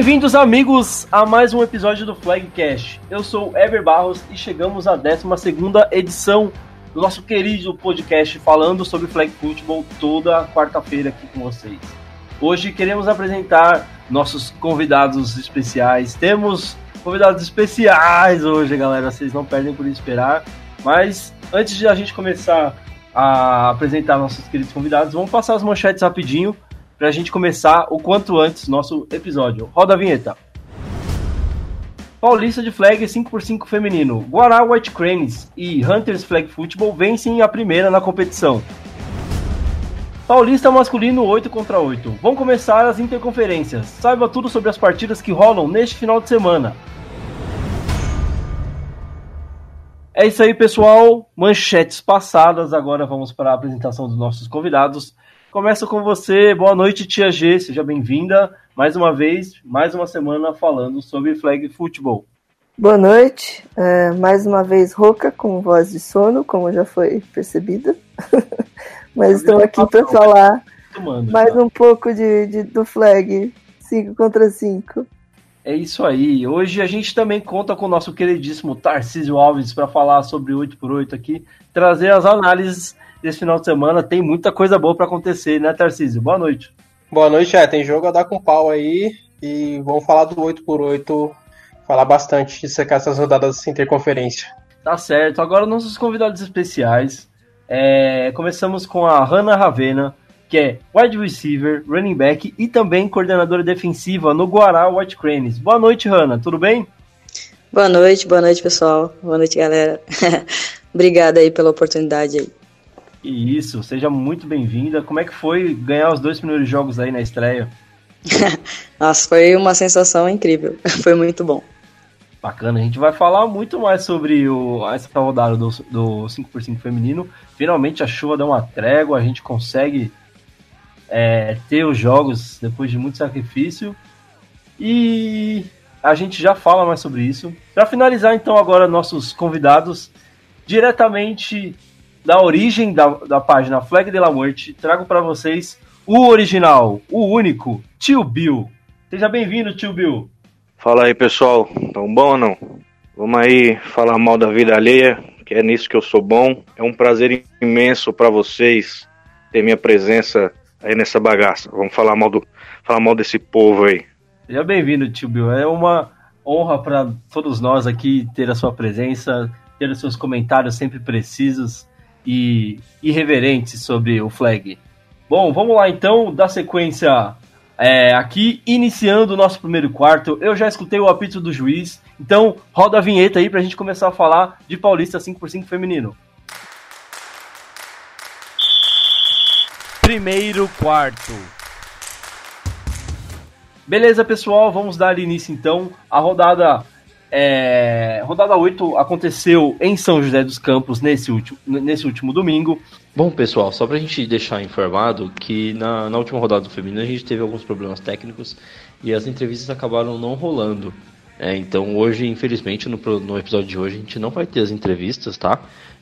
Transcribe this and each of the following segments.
Bem-vindos, amigos, a mais um episódio do Flagcast. Eu sou Ever Barros e chegamos à 12 edição do nosso querido podcast falando sobre flag football toda quarta-feira aqui com vocês. Hoje queremos apresentar nossos convidados especiais. Temos convidados especiais hoje, galera, vocês não perdem por esperar. Mas antes de a gente começar a apresentar nossos queridos convidados, vamos passar as manchetes rapidinho para a gente começar o quanto antes nosso episódio. Roda a vinheta. Paulista de Flag 5x5 feminino. Guará White Cranes e Hunters Flag Football vencem a primeira na competição. Paulista masculino 8 contra 8. Vão começar as interconferências. Saiba tudo sobre as partidas que rolam neste final de semana. É isso aí, pessoal. Manchetes passadas. Agora vamos para a apresentação dos nossos convidados. Começa com você. Boa noite, Tia G. Seja bem-vinda mais uma vez, mais uma semana falando sobre flag football. Boa noite. É, mais uma vez rouca, com voz de sono, como já foi percebida. Mas estou aqui para falar tomando, mais tá? um pouco de, de, do flag 5 contra 5. É isso aí. Hoje a gente também conta com o nosso queridíssimo Tarcísio Alves para falar sobre 8x8 aqui, trazer as análises desse final de semana. Tem muita coisa boa para acontecer, né, Tarcísio? Boa noite. Boa noite, é. Tem jogo a dar com pau aí. E vamos falar do 8x8, falar bastante de secar essas rodadas sem interconferência. Tá certo. Agora nossos convidados especiais. É, começamos com a Hannah Ravena, que é wide receiver, running back e também coordenadora defensiva no Guará White Cranes. Boa noite, Hannah. Tudo bem? Boa noite, boa noite, pessoal. Boa noite, galera. Obrigada aí pela oportunidade aí. E isso, seja muito bem-vinda. Como é que foi ganhar os dois primeiros jogos aí na estreia? Nossa, foi uma sensação incrível. foi muito bom. Bacana, a gente vai falar muito mais sobre o, essa rodada do, do 5x5 feminino. Finalmente a chuva deu uma trégua, a gente consegue é, ter os jogos depois de muito sacrifício. E a gente já fala mais sobre isso. Para finalizar, então, agora nossos convidados, diretamente da origem da, da página Flag de la Morte, trago para vocês o original, o único, Tio Bill. Seja bem-vindo, Tio Bill. Fala aí, pessoal. Tão bom ou não? Vamos aí falar mal da vida alheia, que é nisso que eu sou bom. É um prazer imenso para vocês ter minha presença aí nessa bagaça. Vamos falar mal do falar mal desse povo aí. Seja bem-vindo, Tio Bill. É uma honra para todos nós aqui ter a sua presença, ter os seus comentários sempre precisos e irreverentes sobre o flag. Bom, vamos lá então, da sequência é, aqui, iniciando o nosso primeiro quarto. Eu já escutei o apito do juiz, então roda a vinheta aí pra gente começar a falar de Paulista 5x5 feminino. Primeiro quarto. Beleza, pessoal, vamos dar início então à rodada é, rodada 8 aconteceu em São José dos Campos nesse último, nesse último domingo. Bom, pessoal, só para a gente deixar informado que na, na última rodada do feminino a gente teve alguns problemas técnicos e as entrevistas acabaram não rolando. É, então hoje, infelizmente, no, no episódio de hoje a gente não vai ter as entrevistas, tá?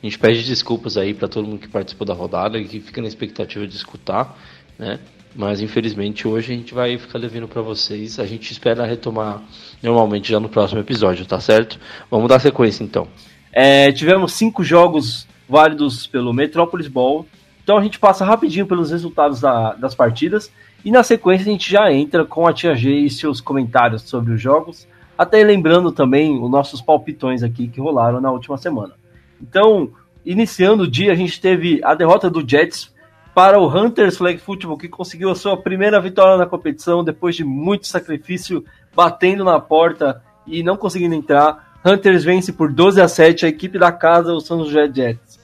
A gente pede desculpas aí para todo mundo que participou da rodada e que fica na expectativa de escutar, né? Mas infelizmente hoje a gente vai ficar devendo para vocês. A gente espera retomar normalmente já no próximo episódio, tá certo? Vamos dar sequência então. É, tivemos cinco jogos válidos pelo Metropolis Ball. Então a gente passa rapidinho pelos resultados da, das partidas. E na sequência a gente já entra com a Tia G e seus comentários sobre os jogos. Até lembrando também os nossos palpitões aqui que rolaram na última semana. Então, iniciando o dia, a gente teve a derrota do Jets para o Hunters Flag Football, que conseguiu a sua primeira vitória na competição depois de muito sacrifício, batendo na porta e não conseguindo entrar. Hunters vence por 12 a 7 a equipe da casa, o San Jose Jets.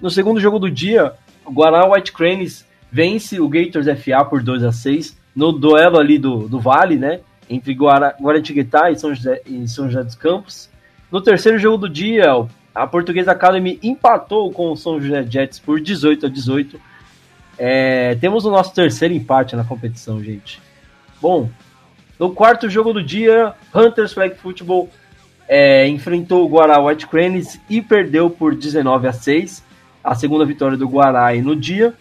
No segundo jogo do dia, o Guará White Cranes vence o Gators FA por 2 a 6 no duelo ali do, do Vale, né? Entre Guara, Guaratinguetá e São, José, e São José dos Campos. No terceiro jogo do dia, a Portuguesa Academy empatou com o São José Jets por 18 a 18 é, temos o nosso terceiro empate na competição, gente. Bom, no quarto jogo do dia, Hunters Flag Football é, enfrentou o Guará White Cranes e perdeu por 19 a 6. A segunda vitória do Guará no dia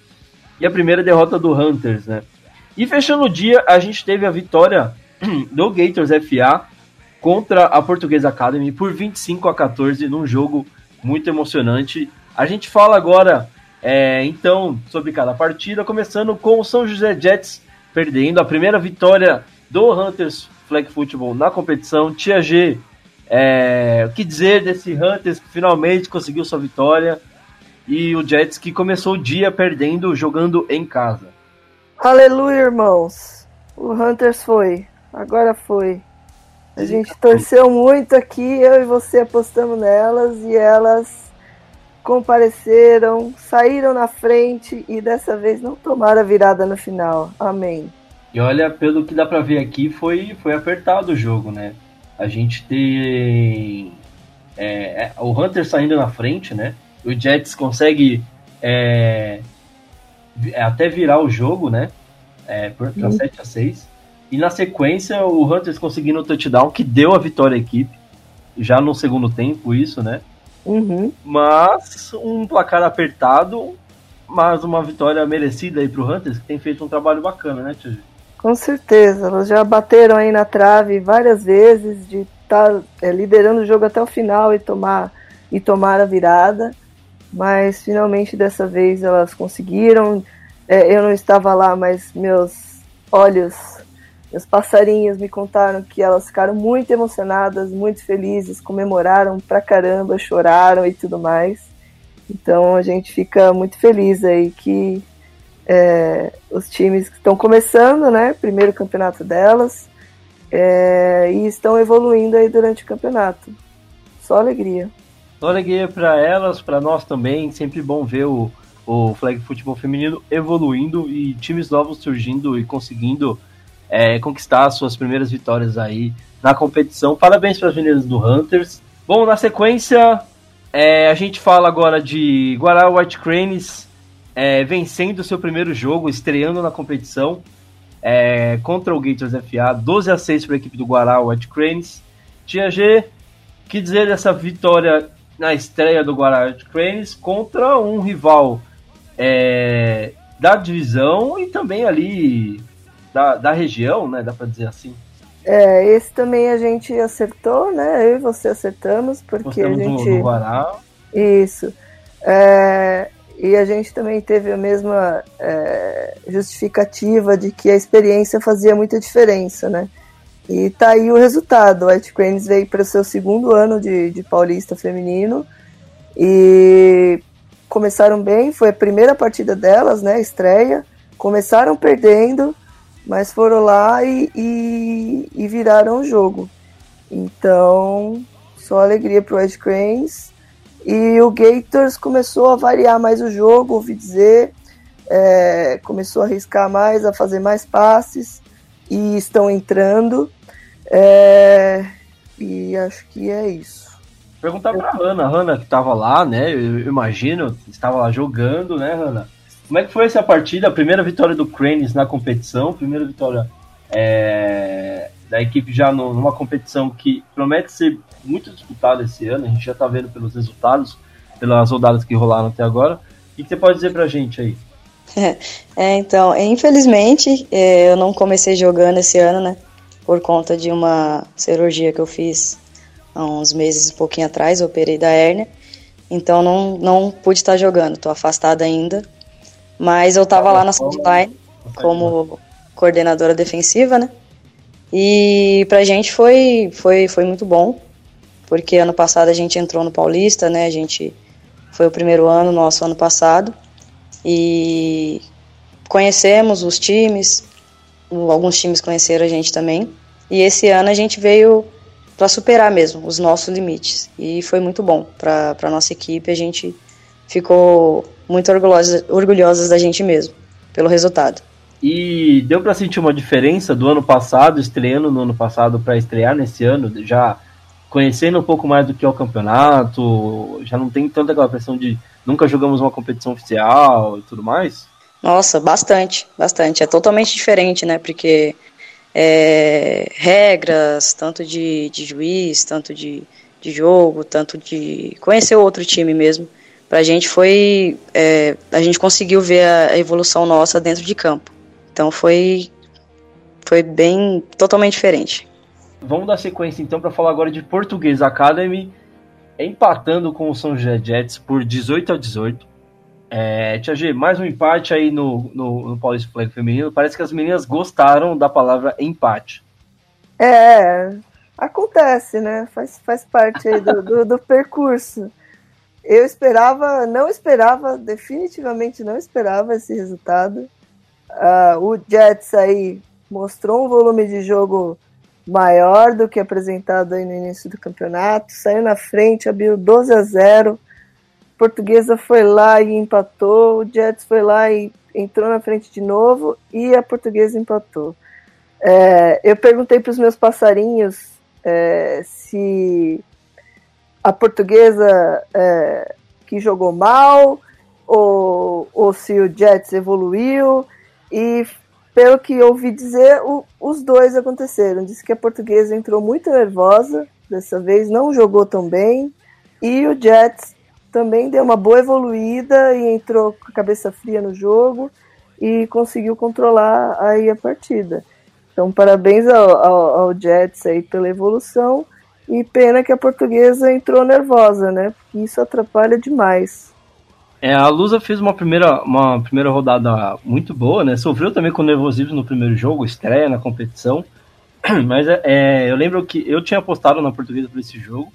e a primeira derrota do Hunters, né? E fechando o dia, a gente teve a vitória do Gators FA contra a Portuguesa Academy por 25 a 14 num jogo muito emocionante. A gente fala agora, é, então, sobre cada partida, começando com o São José Jets perdendo a primeira vitória do Hunters Flag Football na competição. Tia G, é, o que dizer desse Hunters que finalmente conseguiu sua vitória e o Jets que começou o dia perdendo jogando em casa? Aleluia, irmãos. O Hunters foi. Agora foi. A gente torceu muito aqui, eu e você apostamos nelas e elas compareceram, saíram na frente e dessa vez não tomaram a virada no final. Amém. E olha, pelo que dá para ver aqui, foi, foi apertado o jogo, né? A gente tem é, é, o Hunter saindo na frente, né? O Jets consegue é, até virar o jogo, né? É, para 7 a 6 e na sequência, o Hunters conseguindo o touchdown, que deu a vitória à equipe. Já no segundo tempo, isso, né? Uhum. Mas um placar apertado, mas uma vitória merecida aí pro Hunters, que tem feito um trabalho bacana, né, Tia Com certeza. Elas já bateram aí na trave várias vezes de estar tá, é, liderando o jogo até o final e tomar, e tomar a virada. Mas finalmente dessa vez elas conseguiram. É, eu não estava lá, mas meus olhos os passarinhos me contaram que elas ficaram muito emocionadas, muito felizes, comemoraram pra caramba, choraram e tudo mais. Então a gente fica muito feliz aí que é, os times que estão começando, né? Primeiro campeonato delas, é, e estão evoluindo aí durante o campeonato. Só alegria. Só alegria para elas, para nós também. Sempre bom ver o, o flag futebol feminino evoluindo e times novos surgindo e conseguindo é, conquistar suas primeiras vitórias aí na competição. Parabéns para as meninas do Hunters. Bom, na sequência, é, a gente fala agora de Guará White Cranes é, vencendo seu primeiro jogo, estreando na competição é, contra o Gators FA, 12 a 6 para a equipe do Guará White Cranes. Tia G, que dizer dessa vitória na estreia do Guará White Cranes contra um rival é, da divisão e também ali da, da região, né? Dá para dizer assim. É, esse também a gente acertou, né? Eu e você acertamos, porque a gente. Do, do Guará. Isso. É, e a gente também teve a mesma é, justificativa de que a experiência fazia muita diferença, né? E tá aí o resultado. O White Cranes veio para o seu segundo ano de, de Paulista Feminino e começaram bem. Foi a primeira partida delas, né? Estreia. Começaram perdendo mas foram lá e, e, e viraram o jogo. Então, só alegria pro Ed Cranes. E o Gators começou a variar mais o jogo, ouvi dizer, é, começou a arriscar mais, a fazer mais passes, e estão entrando. É, e acho que é isso. Perguntar pra Hanna, Hanna que tava lá, né? Eu imagino, estava lá jogando, né, Hanna? Como é que foi essa partida? A primeira vitória do Cranes na competição, primeira vitória é, da equipe já no, numa competição que promete ser muito disputada esse ano. A gente já está vendo pelos resultados, pelas rodadas que rolaram até agora. O que, você pode dizer para a gente aí? É, então, infelizmente, é, eu não comecei jogando esse ano, né? Por conta de uma cirurgia que eu fiz há uns meses, um pouquinho atrás, operei da hérnia. Então, não, não pude estar jogando, estou afastada ainda. Mas eu tava lá na sideline como coordenadora defensiva, né? E pra gente foi, foi, foi muito bom, porque ano passado a gente entrou no Paulista, né? A gente foi o primeiro ano nosso ano passado e conhecemos os times, alguns times conheceram a gente também. E esse ano a gente veio para superar mesmo os nossos limites e foi muito bom para a nossa equipe. A gente ficou muito orgulhosas, orgulhosas da gente mesmo, pelo resultado. E deu para sentir uma diferença do ano passado, estreando no ano passado para estrear nesse ano, já conhecendo um pouco mais do que é o campeonato, já não tem tanta aquela pressão de nunca jogamos uma competição oficial e tudo mais? Nossa, bastante, bastante. É totalmente diferente, né? Porque é, regras, tanto de, de juiz, tanto de, de jogo, tanto de conhecer o outro time mesmo para a gente foi. É, a gente conseguiu ver a evolução nossa dentro de campo. Então foi, foi bem totalmente diferente. Vamos dar sequência então para falar agora de Português Academy empatando com o São José Jets por 18 a 18. É, Tia G, mais um empate aí no, no, no Paulista Flag feminino. Parece que as meninas gostaram da palavra empate. É, acontece, né? Faz, faz parte aí do, do, do percurso. Eu esperava, não esperava, definitivamente não esperava esse resultado. Uh, o Jets aí mostrou um volume de jogo maior do que apresentado aí no início do campeonato, saiu na frente, abriu 12 a 0. A Portuguesa foi lá e empatou, o Jets foi lá e entrou na frente de novo e a Portuguesa empatou. É, eu perguntei para os meus passarinhos é, se a Portuguesa é, que jogou mal ou, ou se o Jets evoluiu e pelo que ouvi dizer, o, os dois aconteceram. Disse que a portuguesa entrou muito nervosa dessa vez, não jogou tão bem, e o Jets também deu uma boa evoluída e entrou com a cabeça fria no jogo e conseguiu controlar aí a partida. Então, parabéns ao, ao, ao Jets aí pela evolução e pena que a portuguesa entrou nervosa, né? Porque isso atrapalha demais. É, a Lusa fez uma primeira, uma primeira rodada muito boa, né? Sofreu também com nervosismo no primeiro jogo, estreia na competição. Mas é, é, eu lembro que eu tinha apostado na portuguesa para esse jogo.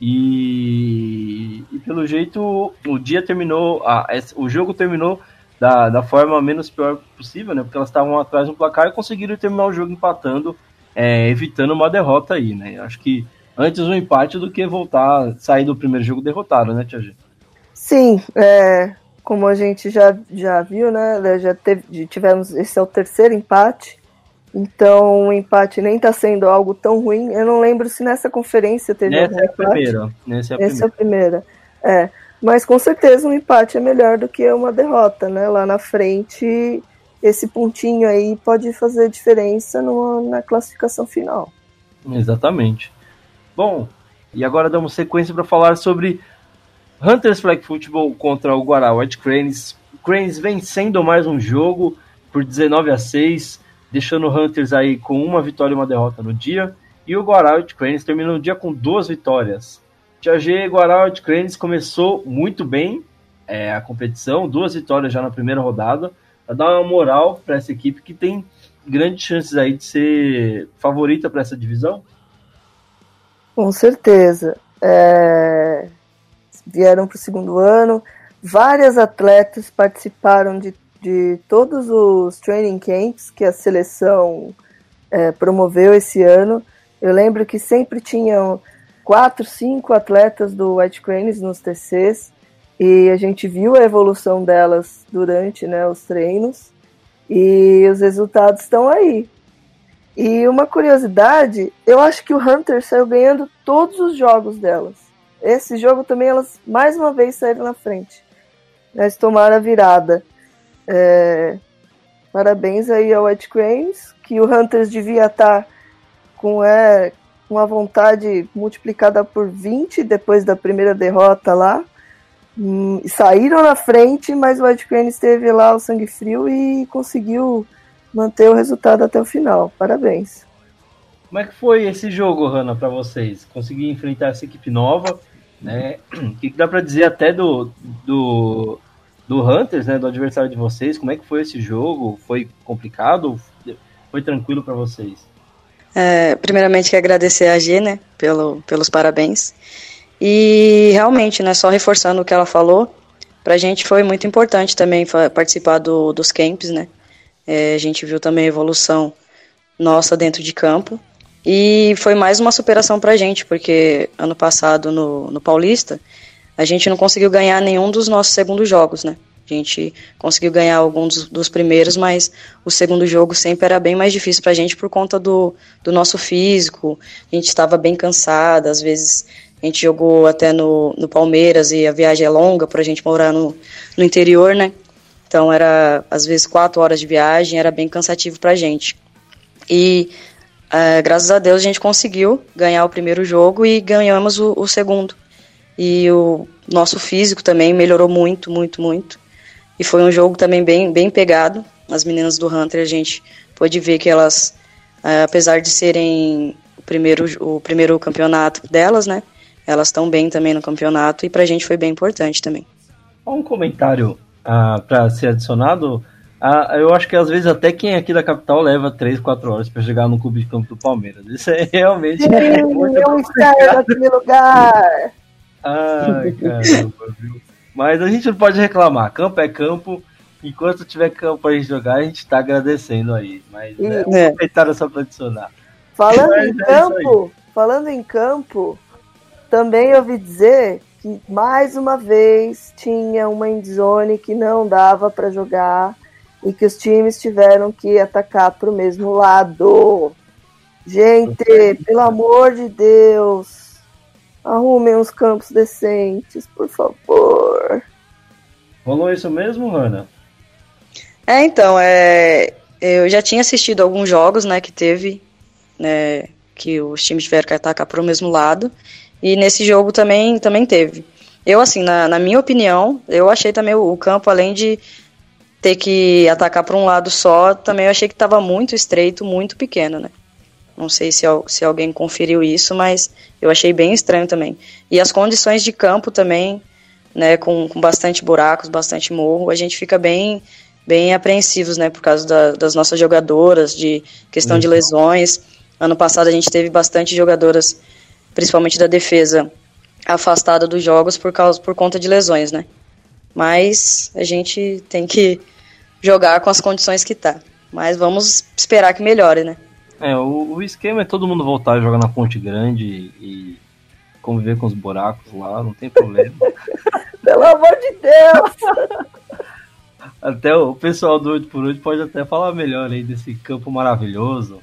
E, e, pelo jeito o dia terminou, a, o jogo terminou da, da forma menos pior possível, né? Porque elas estavam atrás no placar e conseguiram terminar o jogo empatando, é, evitando uma derrota aí, né? Acho que antes um empate do que voltar, sair do primeiro jogo derrotado, né, Tia G? Sim, é, como a gente já, já viu, né? Já teve, tivemos. Esse é o terceiro empate. Então o empate nem está sendo algo tão ruim. Eu não lembro se nessa conferência teve Nessa é a primeira. Nessa é a Essa é a primeira. É. Mas com certeza um empate é melhor do que uma derrota, né? Lá na frente, esse pontinho aí pode fazer diferença no, na classificação final. Exatamente. Bom, e agora damos sequência para falar sobre Hunters Flag Football contra o Guará White Cranes. Cranes vencendo mais um jogo por 19 a 6, deixando o Hunters aí com uma vitória e uma derrota no dia. E o Guará White Cranes terminou o dia com duas vitórias. Tia G Guará White Cranes começou muito bem é, a competição, duas vitórias já na primeira rodada, para dar uma moral para essa equipe que tem grandes chances aí de ser favorita para essa divisão. Com certeza. É vieram para o segundo ano. Várias atletas participaram de, de todos os training camps que a seleção é, promoveu esse ano. Eu lembro que sempre tinham quatro, cinco atletas do White Cranes nos TCs e a gente viu a evolução delas durante né, os treinos e os resultados estão aí. E uma curiosidade, eu acho que o Hunter saiu ganhando todos os jogos delas. Esse jogo também elas mais uma vez saíram na frente. Elas tomaram a virada. É, parabéns aí ao White Cranes, que o Hunters devia estar com é, uma vontade multiplicada por 20 depois da primeira derrota lá. Hum, saíram na frente, mas o White Cranes teve lá o sangue frio e conseguiu manter o resultado até o final. Parabéns. Como é que foi esse jogo, Hanna, para vocês? Conseguir enfrentar essa equipe nova? Né? O que, dá para dizer até do, do, do Hunters, né, do adversário de vocês? Como é que foi esse jogo? Foi complicado? Foi tranquilo para vocês? É, primeiramente, quero agradecer a G, né, pelo, pelos parabéns. E realmente, né, só reforçando o que ela falou, para a gente foi muito importante também participar do, dos camps, né? É, a gente viu também a evolução nossa dentro de campo. E foi mais uma superação pra gente, porque ano passado no, no Paulista, a gente não conseguiu ganhar nenhum dos nossos segundos jogos, né? A gente conseguiu ganhar alguns dos, primeiros, mas o segundo jogo sempre era bem mais difícil pra gente por conta do, do nosso físico. A gente estava bem cansada, às vezes a gente jogou até no, no Palmeiras e a viagem é longa pra gente morar no, no interior, né? Então era às vezes quatro horas de viagem, era bem cansativo pra gente. E é, graças a Deus a gente conseguiu ganhar o primeiro jogo e ganhamos o, o, segundo. E o nosso físico também melhorou muito, muito, muito. E foi um jogo também bem, bem pegado. As meninas do Hunter, a gente pôde ver que elas é, apesar de serem o primeiro, o primeiro campeonato delas, né? Elas estão bem também no campeonato e pra gente foi bem importante também. Um comentário ah, para ser adicionado. Ah, eu acho que às vezes até quem é aqui da capital leva 3, 4 horas para chegar no clube de campo do Palmeiras. Isso é realmente. Sim, é muito eu naquele lugar! Ai, caramba, viu? Mas a gente não pode reclamar. Campo é campo. Enquanto tiver campo pra gente jogar, a gente tá agradecendo aí. Mas e, é comentário só pra adicionar. Falando Mas em é campo, falando em campo, também ouvi dizer que mais uma vez tinha uma endzone que não dava para jogar e que os times tiveram que atacar pro mesmo lado. Gente, pelo amor de Deus, Arrumem uns campos decentes, por favor. Rolou isso mesmo, Rana? É, então, é, eu já tinha assistido alguns jogos, né, que teve, né, que os times tiveram que atacar para o mesmo lado, e nesse jogo também, também teve. Eu, assim, na, na minha opinião, eu achei também o, o campo, além de ter que atacar para um lado só, também eu achei que estava muito estreito, muito pequeno, né. Não sei se, se alguém conferiu isso, mas eu achei bem estranho também. E as condições de campo também, né, com, com bastante buracos, bastante morro, a gente fica bem bem apreensivos, né, por causa da, das nossas jogadoras, de questão de lesões. Ano passado a gente teve bastante jogadoras, principalmente da defesa, afastada dos jogos por causa por conta de lesões, né? Mas a gente tem que jogar com as condições que tá. Mas vamos esperar que melhore, né? É, o, o, esquema é todo mundo voltar a jogar na Ponte Grande e conviver com os buracos lá, não tem problema. Pelo amor de Deus! até o pessoal do 8x8 pode até falar melhor aí desse campo maravilhoso.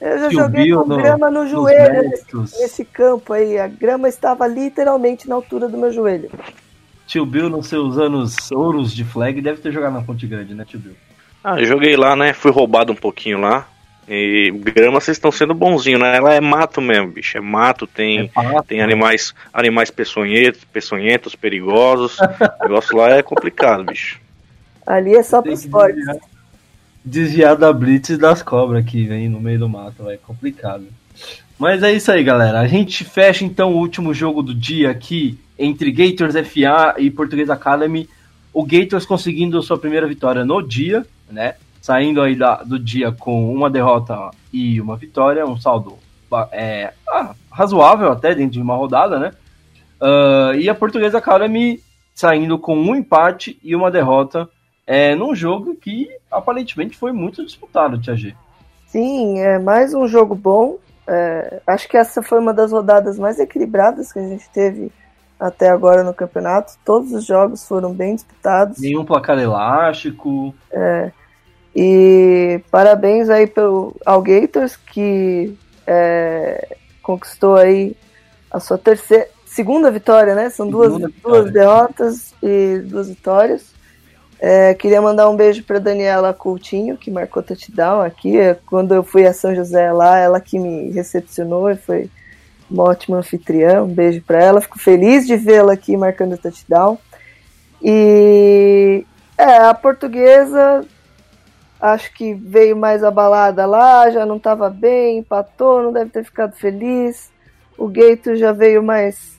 Eu já joguei com no, grama no joelho nesse, nesse, campo aí. A grama estava literalmente na altura do meu joelho. Tio Bill, nos seus anos ouros de flag, deve ter jogado na Ponte Grande, né, tio Bill? Ah, eu joguei lá, né? Fui roubado um pouquinho lá. E grama vocês estão sendo bonzinho, né? Ela é mato mesmo, bicho. É mato, tem, é tem animais, animais peçonhentos, peçonhentos, perigosos. o negócio lá é complicado, bicho. Ali é só pros fortes. Desviar, da blitz das cobras que vem no meio do mato, é complicado. Mas é isso aí, galera. A gente fecha então o último jogo do dia aqui entre Gators FA e Português Academy. O Gators conseguindo sua primeira vitória no dia, né? saindo aí da, do dia com uma derrota e uma vitória, um saldo é, ah, razoável até dentro de uma rodada, né? Uh, e a Portuguesa Academy saindo com um empate e uma derrota é, num jogo que aparentemente foi muito disputado, Tia G. Sim, é mais um jogo bom. É, acho que essa foi uma das rodadas mais equilibradas que a gente teve até agora no campeonato. Todos os jogos foram bem disputados. Nenhum placar elástico. É, e parabéns aí pelo Algators que é, conquistou aí a sua terceira, segunda vitória, né? São duas, duas derrotas e duas vitórias. É, queria mandar um beijo para Daniela Coutinho, que marcou touchdown aqui. Quando eu fui a São José lá, ela que me recepcionou e foi uma ótima anfitriã. Um beijo para ela. Fico feliz de vê-la aqui marcando touchdown. E é, a portuguesa acho que veio mais abalada lá, já não estava bem, empatou, não deve ter ficado feliz. O Gato já veio mais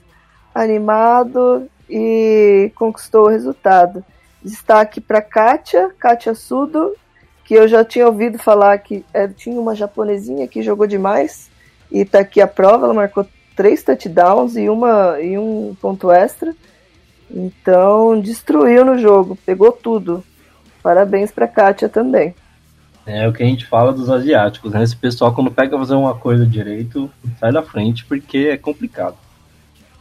animado e conquistou o resultado. Destaque para Kátia, Kátia Sudo, que eu já tinha ouvido falar que é, tinha uma japonesinha que jogou demais e está aqui a prova, ela marcou três touchdowns e, uma, e um ponto extra. Então destruiu no jogo, pegou tudo. Parabéns para Kátia também. É o que a gente fala dos asiáticos, né? Esse pessoal, quando pega fazer uma coisa direito, sai da frente porque é complicado.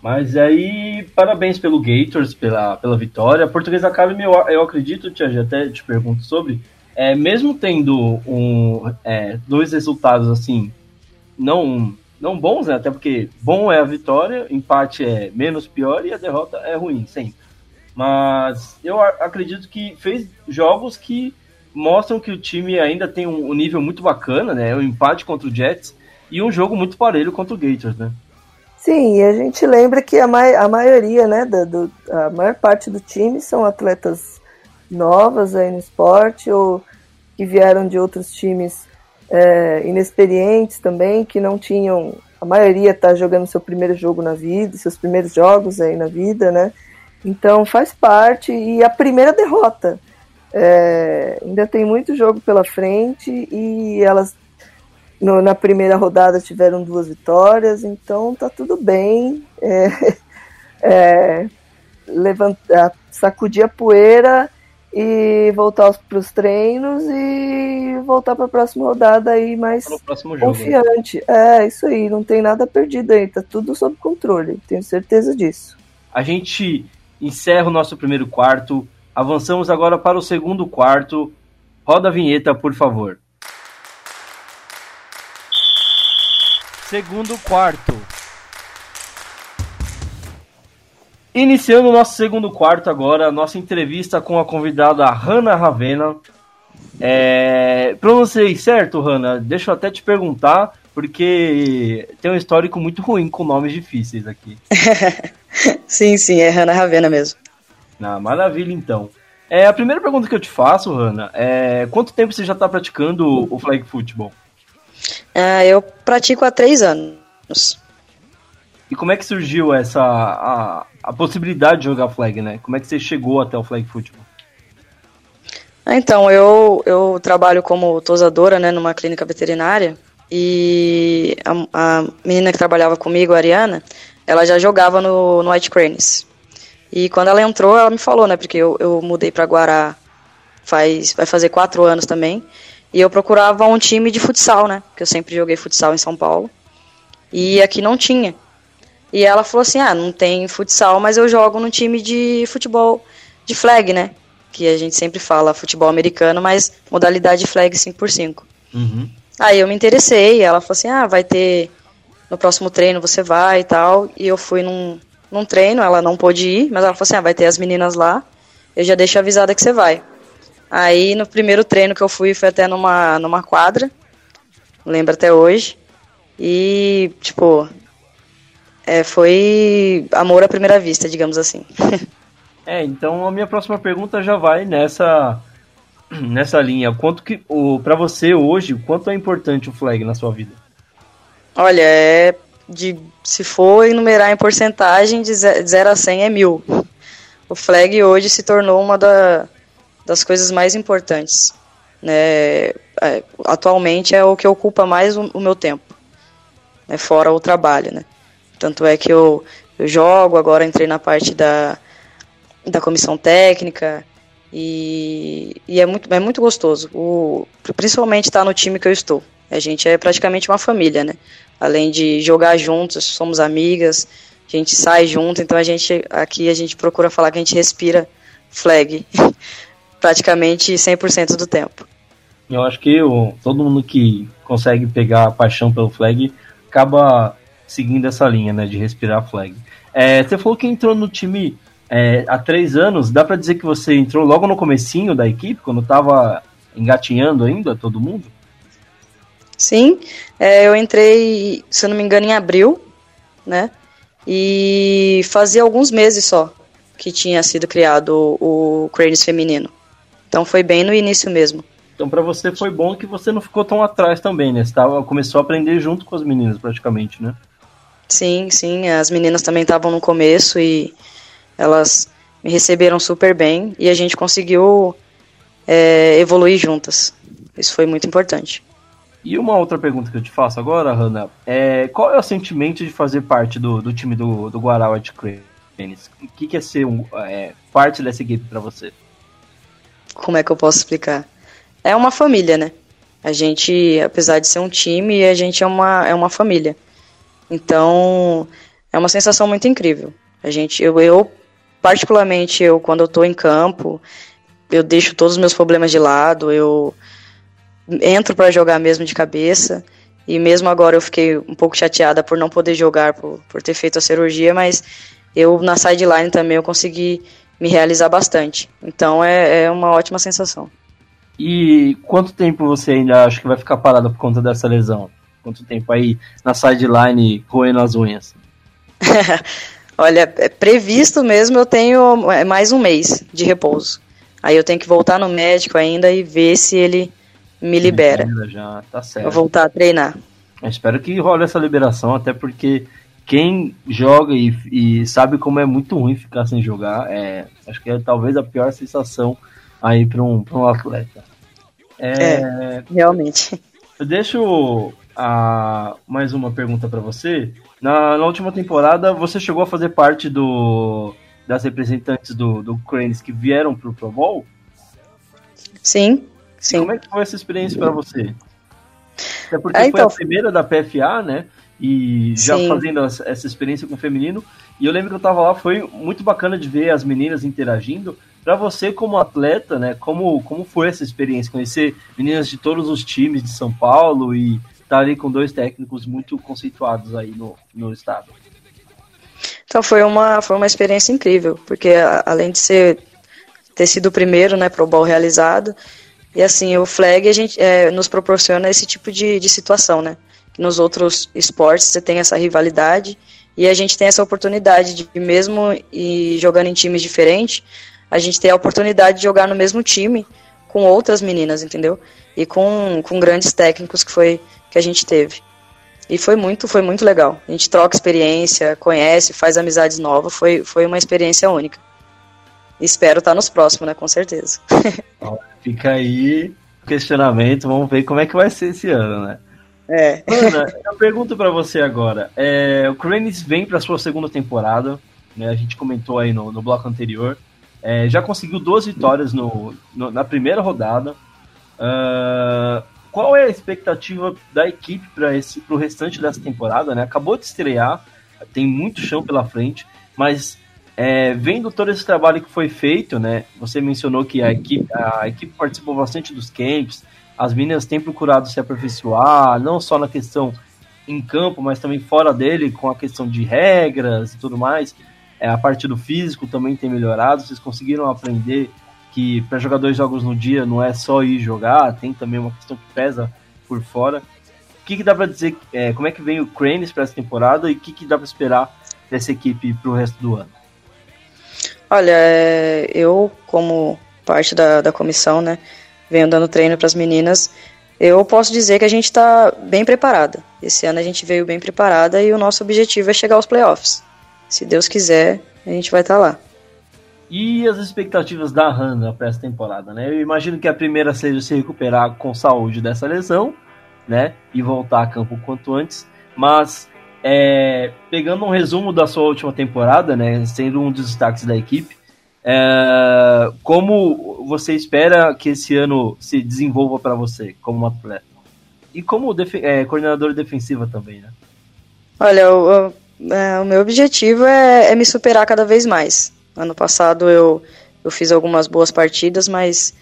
Mas aí, parabéns pelo Gators, pela, pela vitória. A Portuguesa Academy, eu, eu acredito, Tia, até te pergunto sobre, é, mesmo tendo um, é, dois resultados assim, não, não bons, né? Até porque bom é a vitória, empate é menos pior e a derrota é ruim, sempre. Mas eu acredito que fez jogos que mostram que o time ainda tem um, nível muito bacana, né? Um empate contra o Jets e um jogo muito parelho contra o Gators, né? Sim, e a gente lembra que a, ma a maioria, né, da, do, a maior parte do time são atletas novas aí no esporte ou que vieram de outros times é, inexperientes também, que não tinham. A maioria está jogando seu primeiro jogo na vida, seus primeiros jogos aí na vida, né? Então faz parte. E a primeira derrota. É, ainda tem muito jogo pela frente e elas no, na primeira rodada tiveram duas vitórias, então tá tudo bem. É, é, levantar, sacudir a poeira e voltar para os treinos e voltar para a próxima rodada aí mais né? confiante. É, isso aí, não tem nada perdido aí, tá tudo sob controle, tenho certeza disso. A gente encerra o nosso primeiro quarto, avançamos agora para o segundo quarto. Roda a vinheta, por favor. Segundo quarto. Iniciando o nosso segundo quarto agora, nossa entrevista com a convidada Hanna Ravena. É, pronunciei certo, Hanna? Deixa eu até te perguntar, porque tem um histórico muito ruim com nomes difíceis aqui. sim, sim, é Hanna Ravena mesmo. Ah, maravilha, então. É, a primeira pergunta que eu te faço, Hanna, é quanto tempo você já está praticando o flag football? Uh, eu pratico há três anos. E como é que surgiu essa a, a possibilidade de jogar flag, né? Como é que você chegou até o flag football? Ah, então, eu, eu trabalho como tosadora, né, numa clínica veterinária, e a, a menina que trabalhava comigo, a Ariana, ela já jogava no, no White Cranes. E quando ela entrou, ela me falou, né, porque eu, eu mudei para Guará faz, vai fazer quatro anos também, e eu procurava um time de futsal, né? Porque eu sempre joguei futsal em São Paulo. E aqui não tinha. E ela falou assim: ah, não tem futsal, mas eu jogo no time de futebol de flag, né? Que a gente sempre fala futebol americano, mas modalidade flag 5x5. Uhum. Aí eu me interessei, ela falou assim: ah, vai ter. No próximo treino você vai e tal. E eu fui num, num treino, ela não pôde ir, mas ela falou assim: ah, vai ter as meninas lá. Eu já deixo avisada que você vai. Aí no primeiro treino que eu fui foi até numa, numa quadra, lembro até hoje. E, tipo, é, foi amor à primeira vista, digamos assim. é, então a minha próxima pergunta já vai nessa nessa linha. Quanto que o para você hoje, quanto é importante o flag na sua vida? Olha, é de se for enumerar em porcentagem de 0 a 100 é mil. O flag hoje se tornou uma da, das coisas mais importantes. Né? É, atualmente é o que ocupa mais o, meu tempo, né? fora o trabalho. Né? Tanto é que eu, eu jogo, agora entrei na parte da, da comissão técnica e, e é, muito, é muito gostoso, o, principalmente estar no time que eu estou. A gente é praticamente uma família, né? Além de jogar juntos, somos amigas, a gente sai junto, então a gente aqui a gente procura falar que a gente respira flag. praticamente 100% do tempo. Eu acho que eu, todo mundo que consegue pegar a paixão pelo flag acaba seguindo essa linha, né, de respirar flag. É, você falou que entrou no time é, há três anos, dá para dizer que você entrou logo no comecinho da equipe, quando estava engatinhando ainda todo mundo? Sim, é, eu entrei, se eu não me engano, em abril, né, e fazia alguns meses só que tinha sido criado o, o Cranes feminino. Então foi bem no início mesmo. Então para você foi bom que você não ficou tão atrás também, né? Você tava, começou a aprender junto com as meninas praticamente, né? Sim, sim. As meninas também estavam no começo e elas me receberam super bem e a gente conseguiu é, evoluir juntas. Isso foi muito importante. E uma outra pergunta que eu te faço agora, Hanna, é qual é o sentimento de fazer parte do, do time do, do Guará White Cranes? O que, que é ser um, é, parte dessa equipe para você? Como é que eu posso explicar? É uma família, né? A gente, apesar de ser um time, a gente é uma, é uma família. Então, é uma sensação muito incrível. A gente, eu, eu particularmente, eu quando eu tô em campo, eu deixo todos os meus problemas de lado, eu entro para jogar mesmo de cabeça. E mesmo agora eu fiquei um pouco chateada por não poder jogar, por, por ter feito a cirurgia, mas eu na sideline também eu consegui me realizar bastante. Então é, é uma ótima sensação. E quanto tempo você ainda acha que vai ficar parado por conta dessa lesão? Quanto tempo aí na sideline roendo as unhas? Olha, é previsto mesmo eu tenho é, mais um mês de repouso. Aí eu tenho que voltar no médico ainda e ver se ele me libera. Já, tá certo. Vou voltar a treinar. Eu espero que role essa liberação, até porque quem joga e, e, sabe como é muito ruim ficar sem jogar, é, acho que é talvez a pior sensação aí para um, um atleta. É, é, realmente. Eu deixo a, mais uma pergunta para você. Na, na, última temporada, você chegou a fazer parte do, das representantes do, do Cranes que vieram para o Pro Bowl? Sim, sim. Como é que foi essa experiência para você? Até porque é, então... foi a primeira da PFA, né? E já sim. fazendo essa experiência com o feminino. E eu lembro que eu tava lá, foi muito bacana de ver as meninas interagindo. Para você, como atleta, né? Como, como foi essa experiência? Conhecer meninas de todos os times de São Paulo e estar tá ali com dois técnicos muito conceituados aí no, no estado. Então foi uma, foi uma experiência incrível, porque além de ser ter sido o primeiro, né, pro ball realizado, e assim, o flag a gente é, nos proporciona esse tipo de, de situação, né? Nos outros esportes você tem essa rivalidade e a gente tem essa oportunidade de, mesmo e jogando em times diferentes, a gente tem a oportunidade de jogar no mesmo time com outras meninas, entendeu? E com, com grandes técnicos que foi que a gente teve. E foi muito, foi muito legal. A gente troca experiência, conhece, faz amizades novas, foi, foi uma experiência única. Espero estar nos próximos, né? Com certeza. Fica aí o questionamento, vamos ver como é que vai ser esse ano, né? É. Ana, eu pergunto para você agora. É, o Cranes vem para sua segunda temporada, né? A gente comentou aí no, no bloco anterior. É, já conseguiu duas vitórias no, no na primeira rodada. Uh, qual é a expectativa da equipe para esse restante dessa temporada? Né? Acabou de estrear, tem muito chão pela frente, mas é, vendo todo esse trabalho que foi feito, né? Você mencionou que a equipe, a equipe participou bastante dos camps, as meninas têm procurado se aperfeiçoar, não só na questão em campo, mas também fora dele, com a questão de regras e tudo mais é, a parte do físico também tem melhorado. Vocês conseguiram aprender que para jogar dois jogos no dia não é só ir jogar, tem também uma questão que pesa por fora. O que, que dá para dizer? É, como é que vem o Cranes para essa temporada e o que, que dá para esperar dessa equipe para o resto do ano? Olha, é, eu como parte da, da comissão, né, venho dando treino para as meninas. Eu posso dizer que a gente está bem preparada. Esse ano a gente veio bem preparada e o nosso objetivo é chegar aos playoffs se Deus quiser, a gente vai estar tá lá. E as expectativas da Hannah para essa temporada, né? Eu imagino que a primeira seja se recuperar com saúde dessa lesão, né? E voltar a campo o quanto antes. Mas é, pegando um resumo da sua última temporada, né? Sendo um dos destaques da equipe, é, como você espera que esse ano se desenvolva para você como atleta? E como é, coordenador defensiva também, né? Olha, eu, é, o meu objetivo é, é, me superar cada vez mais. Ano passado eu, eu fiz algumas boas partidas, mas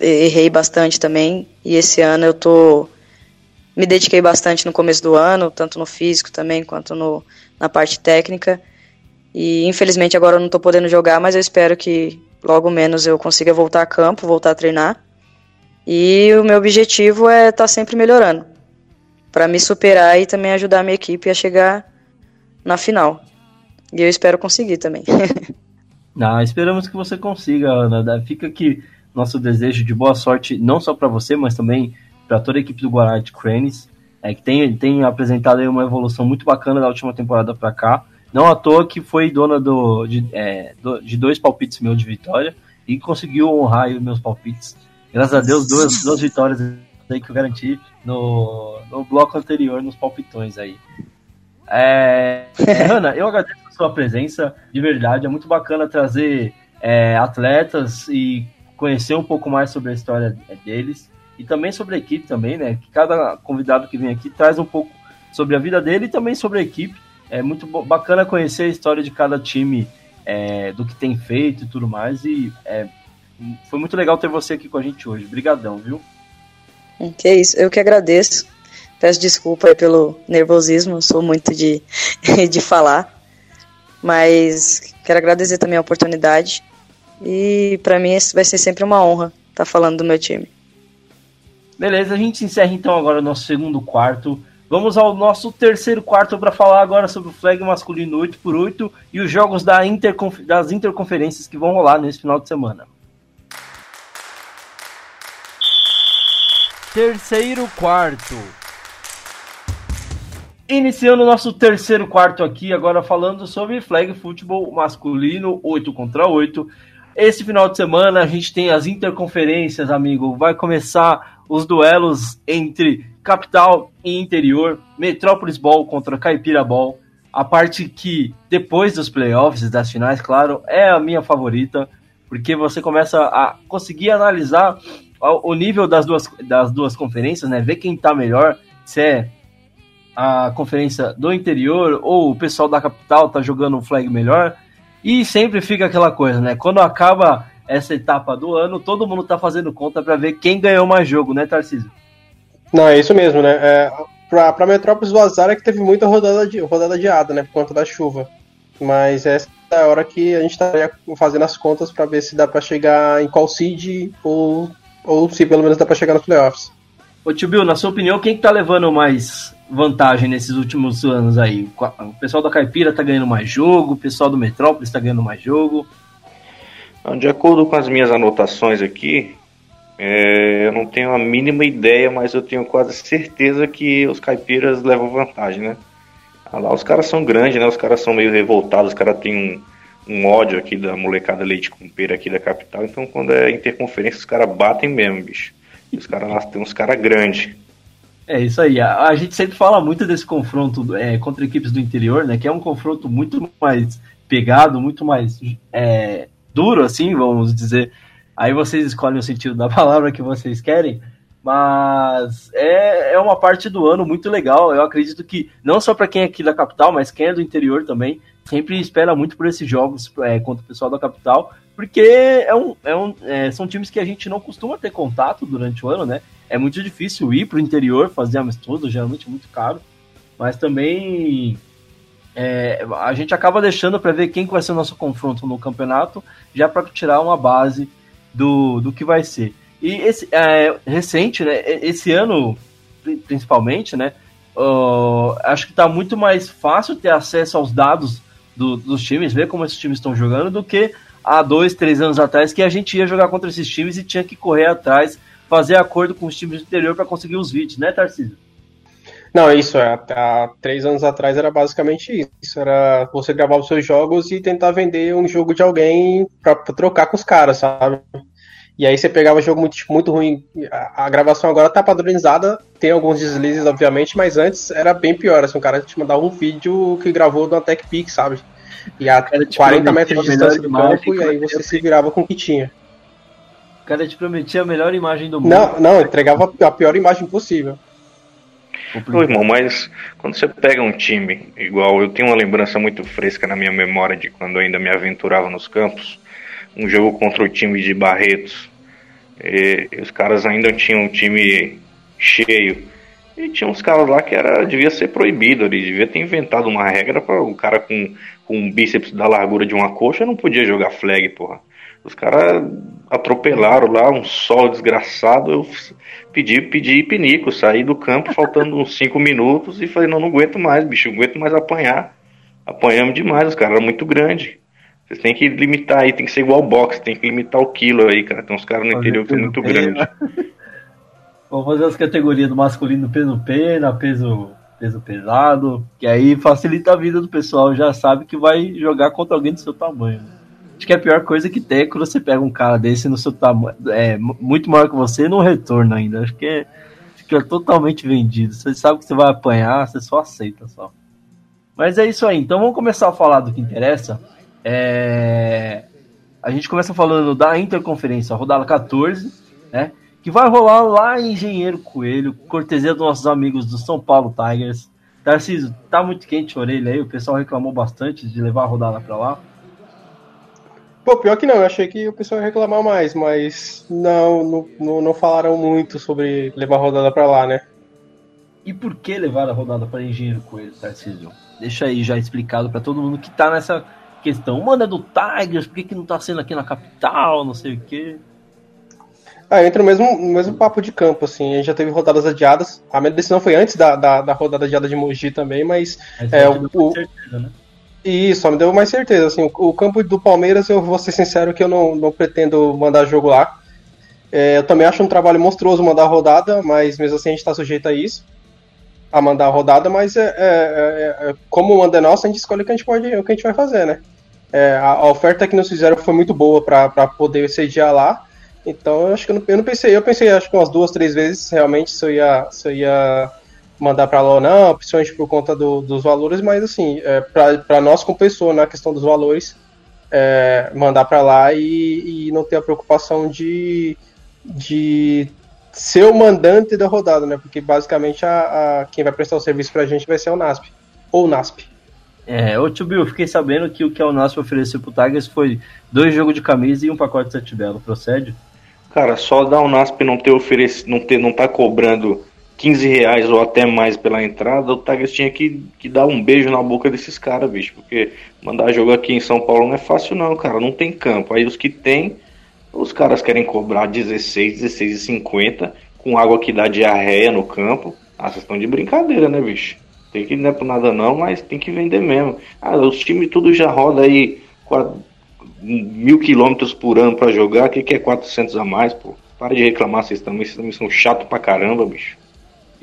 errei bastante também. E esse ano eu tô me dediquei bastante no começo do ano, tanto no físico também quanto no, na parte técnica. E infelizmente agora eu não estou podendo jogar, mas eu espero que logo menos eu consiga voltar a campo, voltar a treinar. E o meu objetivo é estar tá sempre melhorando, para me superar e também ajudar a minha equipe a chegar na final. E eu espero conseguir também. ah, esperamos que você consiga, Ana. Fica aqui nosso desejo de boa sorte, não só para você, mas também para toda a equipe do Guará de Cranes, é, que tem, tem apresentado uma evolução muito bacana da última temporada para cá. Não à toa que foi dona do, de, é, do, de dois palpites meus de vitória e conseguiu honrar os meus palpites. Graças a Deus, duas, duas vitórias aí que eu garanti no, no bloco anterior, nos palpitões aí. É, Ana, eu agradeço a sua presença, de verdade. É muito bacana trazer é, atletas e conhecer um pouco mais sobre a história deles e também sobre a equipe também, né? Que cada convidado que vem aqui traz um pouco sobre a vida dele e também sobre a equipe. É muito bacana conhecer a história de cada time, é, do que tem feito e tudo mais. E é, foi muito legal ter você aqui com a gente hoje. Obrigadão, viu? Que é isso, eu que agradeço. Peço desculpa pelo nervosismo, sou muito de, de falar. Mas quero agradecer também a oportunidade. E para mim vai ser sempre uma honra estar tá falando do meu time. Beleza, a gente encerra então agora o nosso segundo quarto. Vamos ao nosso terceiro quarto para falar agora sobre o flag masculino 8x8 e os jogos da interconf das interconferências que vão rolar nesse final de semana. terceiro quarto. Iniciando o nosso terceiro quarto aqui, agora falando sobre flag futebol masculino 8 contra 8. Esse final de semana a gente tem as interconferências, amigo. Vai começar os duelos entre capital e interior, Metrópolis Ball contra Caipira Ball. A parte que, depois dos playoffs, das finais, claro, é a minha favorita, porque você começa a conseguir analisar o nível das duas, das duas conferências, né? Ver quem tá melhor, se é a conferência do interior ou o pessoal da capital tá jogando um flag melhor. E sempre fica aquela coisa, né? Quando acaba essa etapa do ano, todo mundo tá fazendo conta para ver quem ganhou mais jogo, né, Tarcísio? Não, é isso mesmo, né? É, pra, pra Metrópolis do Azar é que teve muita rodada, de, rodada adiada, né? Por conta da chuva. Mas essa é a hora que a gente tá fazendo as contas para ver se dá para chegar em qual seed ou ou se pelo menos dá para chegar nos playoffs. Ô tio Bill, na sua opinião, quem que tá levando mais vantagem nesses últimos anos aí? O pessoal da Caipira tá ganhando mais jogo, o pessoal do Metrópolis tá ganhando mais jogo? De acordo com as minhas anotações aqui, é, eu não tenho a mínima ideia, mas eu tenho quase certeza que os caipiras levam vantagem, né? Ah, lá os caras são grandes, né? Os caras são meio revoltados, os caras têm um, um ódio aqui da molecada leite com pera aqui da capital. Então, quando é interconferência, os caras batem mesmo, bicho. E os caras lá tem uns caras grandes. É isso aí. A, a, gente sempre fala muito desse confronto é, contra equipes do interior, né? Que é um confronto muito mais pegado, muito mais é, duro, assim, vamos dizer. Aí vocês escolhem o sentido da palavra que vocês querem. Mas é, é uma parte do ano muito legal. Eu acredito que não só para quem é aqui da capital, mas quem é do interior também, sempre espera muito por esses jogos é, contra o pessoal da capital, porque é um, é um, é, são times que a gente não costuma ter contato durante o ano, né? É muito difícil ir para o interior fazer amistoso, geralmente é muito caro, mas também é, a gente acaba deixando para ver quem vai ser o nosso confronto no campeonato, já para tirar uma base do, do que vai ser. E esse é, recente, né? Esse ano, principalmente, né? Uh, acho que está muito mais fácil ter acesso aos dados do, dos times, ver como esses times estão jogando, do que há dois, três anos atrás que a gente ia jogar contra esses times e tinha que correr atrás, fazer acordo com os times do interior para conseguir os vídeos, né, Tarcísio? Não, isso, é, há três anos atrás era basicamente isso. Era você gravar os seus jogos e tentar vender um jogo de alguém para trocar com os caras, sabe? E aí você pegava jogo muito, muito ruim. A, a, gravação agora tá padronizada, tem alguns deslizes, obviamente, mas antes era bem pior. Assim, um cara te mandava um vídeo que gravou do Tech Pix, sabe? E a 40 metros de distância do campo, e aí você se virava com o que tinha. O cara te prometia a melhor imagem do mundo. Não, não, entregava a pior imagem possível. Ô, irmão, mas quando você pega um time igual, eu tenho uma lembrança muito fresca na minha memória de quando eu ainda me aventurava nos campos um jogo contra o time de Barretos. E, os caras ainda tinham um time cheio. E tinha uns caras lá que era, devia ser proibido ali, devia ter inventado uma regra para um cara com, com um bíceps da largura de uma coxa não podia jogar flag, porra. Os caras atropelaram lá, um sol desgraçado. Eu pedi, pedi pinico, saí do campo faltando uns 5 minutos e falei: não, não aguento mais, bicho, não aguento mais apanhar. Apanhamos demais, os caras eram muito grandes. Vocês têm que limitar aí, tem que ser igual boxe, tem que limitar o quilo aí, cara. Tem uns caras no interior que são muito grandes. Vamos fazer as categorias do masculino peso pena, peso, peso pesado, que aí facilita a vida do pessoal, já sabe que vai jogar contra alguém do seu tamanho. Acho que a pior coisa que tem é quando você pega um cara desse no seu tamanho, é muito maior que você e não retorna ainda. Acho que é, totalmente vendido. Você sabe que você vai apanhar, você só aceita só. Mas é isso aí, então vamos começar a falar do que interessa. É... A gente começa falando da Interconferência, rodada 14, né? Que vai rolar lá em Engenheiro Coelho, cortesia dos nossos amigos do São Paulo Tigers. Tarcísio, tá muito quente a orelha aí, o pessoal reclamou bastante de levar a rodada para lá. Pô, pior que não, eu achei que o pessoal ia reclamar mais, mas não, não, não falaram muito sobre levar a rodada para lá, né? E por que levar a rodada para Engenheiro Coelho, Tarcísio? Deixa aí já explicado para todo mundo que tá nessa questão. Manda é do Tigers, por que, que não tá sendo aqui na capital, não sei o quê. Ah, entra no mesmo, mesmo papo de campo, assim. A gente já teve rodadas adiadas. A minha decisão foi antes da, da, da rodada adiada de Mogi também, mas. mas é, o... Certeza, né? Isso, me deu mais certeza. Assim, o, campo do Palmeiras, eu vou ser sincero que eu não, não pretendo mandar jogo lá. É, eu também acho um trabalho monstruoso mandar rodada, mas mesmo assim a gente está sujeito a isso, a mandar rodada, mas é, é, é, é como manda é nossa, a gente escolhe o que a gente, pode, o que a gente vai fazer, né? É, a, a, oferta que nos fizeram foi muito boa para poder sediar lá, então eu acho que eu não, eu não, pensei, eu pensei acho que umas duas, três vezes realmente se eu ia, se eu ia mandar para lá ou não, principalmente por conta do, dos valores, mas assim, é, para nós compensou na questão dos valores, é, mandar para lá e, e, não ter a preocupação de, de ser o mandante da rodada, né? Porque basicamente a, a quem vai prestar o serviço para a gente vai ser o NASP, ou o NASP. É, ô Tio Bill, fiquei sabendo que o que o NASP ofereceu pro Tigers foi dois jogos de camisa e um pacote de sete belo, procede? Cara, só da Unasp não ter oferecido, não ter, não tá cobrando 15 reais ou até mais pela entrada, o Tigers tinha que, que dar um beijo na boca desses caras, bicho. Porque mandar jogo aqui em São Paulo não é fácil, não, cara. Não tem campo. Aí os que tem, os caras querem cobrar 16, 16,50 com água que dá diarreia no campo. Ah, vocês estão de brincadeira, né, bicho? Tem que não é por nada não, mas tem que vender mesmo. Ah, os times tudo já roda aí mil quilômetros por ano para jogar. O que, que é 400 a mais, pô? Para de reclamar, vocês também, vocês também são chato pra caramba, bicho.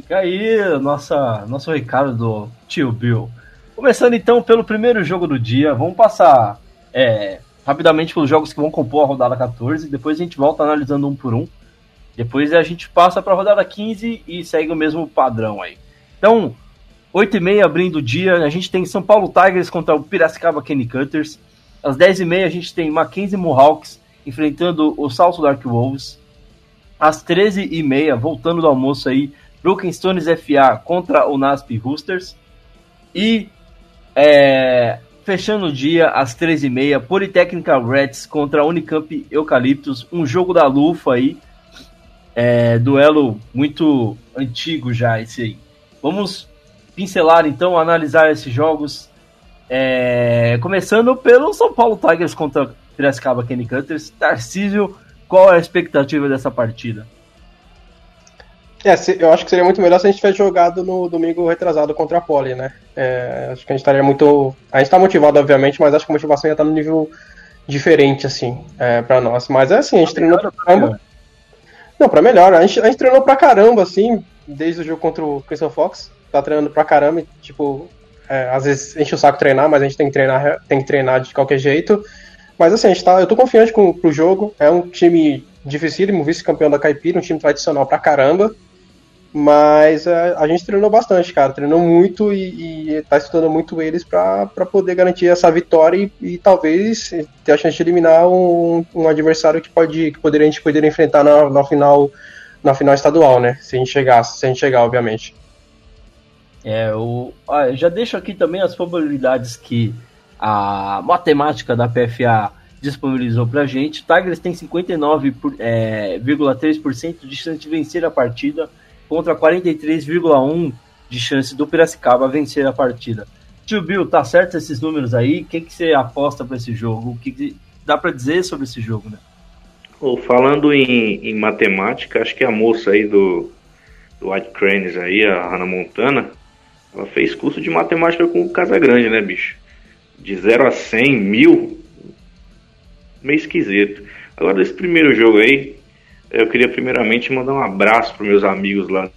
Fica aí nossa, nosso recado do tio Bill. Começando então pelo primeiro jogo do dia, vamos passar é, rapidamente pelos jogos que vão compor a rodada 14, depois a gente volta analisando um por um. Depois a gente passa para a rodada 15 e segue o mesmo padrão aí. Então, 8 e meia abrindo o dia, a gente tem São Paulo Tigers contra o Piracicaba Kenny Cutters. Às 10 e meia a gente tem Mackenzie Mohawks enfrentando o Salto Dark Wolves. Às 13 e meia, voltando do almoço aí, Broken Stones FA contra o NASP Roosters. E é, fechando o dia às 13h30, Politécnica Reds contra Unicamp Eucaliptus. Um jogo da Lufa aí. É, duelo muito antigo já esse aí. Vamos pincelar então, analisar esses jogos. É, começando pelo São Paulo Tigers contra Piracicaba Kenny Cutters. Tarcísio, qual é a expectativa dessa partida? É, eu acho que seria muito melhor se a gente tivesse jogado no domingo retrasado contra a Poli, né? É, acho que a gente estaria muito. A gente tá motivado, obviamente, mas acho que a motivação ia estar no nível diferente, assim, é, pra nós. Mas é assim, a gente pra treinou pra caramba. Não, pra melhor. A gente, a gente treinou pra caramba, assim, desde o jogo contra o Crystal Fox. Tá treinando pra caramba e, tipo, é, às vezes enche o saco treinar, mas a gente tem que treinar, tem que treinar de qualquer jeito. Mas assim, a gente tá, eu tô confiante com, pro jogo. É um time dificílimo, vice-campeão da Caipira, um time tradicional pra caramba. Mas a, é, a, gente treinou bastante, cara. Treinou muito e, e tá estudando muito eles para poder garantir essa vitória e, e, talvez ter a chance de eliminar um, um adversário que, pode, que poderia, a gente poderia enfrentar na, na, final, na final estadual, né? Se a gente chegar, se a gente chegar, obviamente. É, o, já deixo aqui também as probabilidades que a matemática da PFA disponibilizou pra gente. O Tigers tem 59,3% é, de chance de vencer a partida contra 43,1 de chance do Piracicaba vencer a partida. Tio Bill, tá certo esses números aí? O que, você aposta para esse jogo? O que, que dá para dizer sobre esse jogo, né? Oh, falando em, em, matemática, acho que a moça aí do, do White Cranes aí, a Hannah Montana, ela fez curso de matemática com o Casagrande, né, bicho? De 0 a 100, mil, meio esquisito. Agora, desse primeiro jogo aí, eu queria primeiramente mandar um abraço para meus amigos lá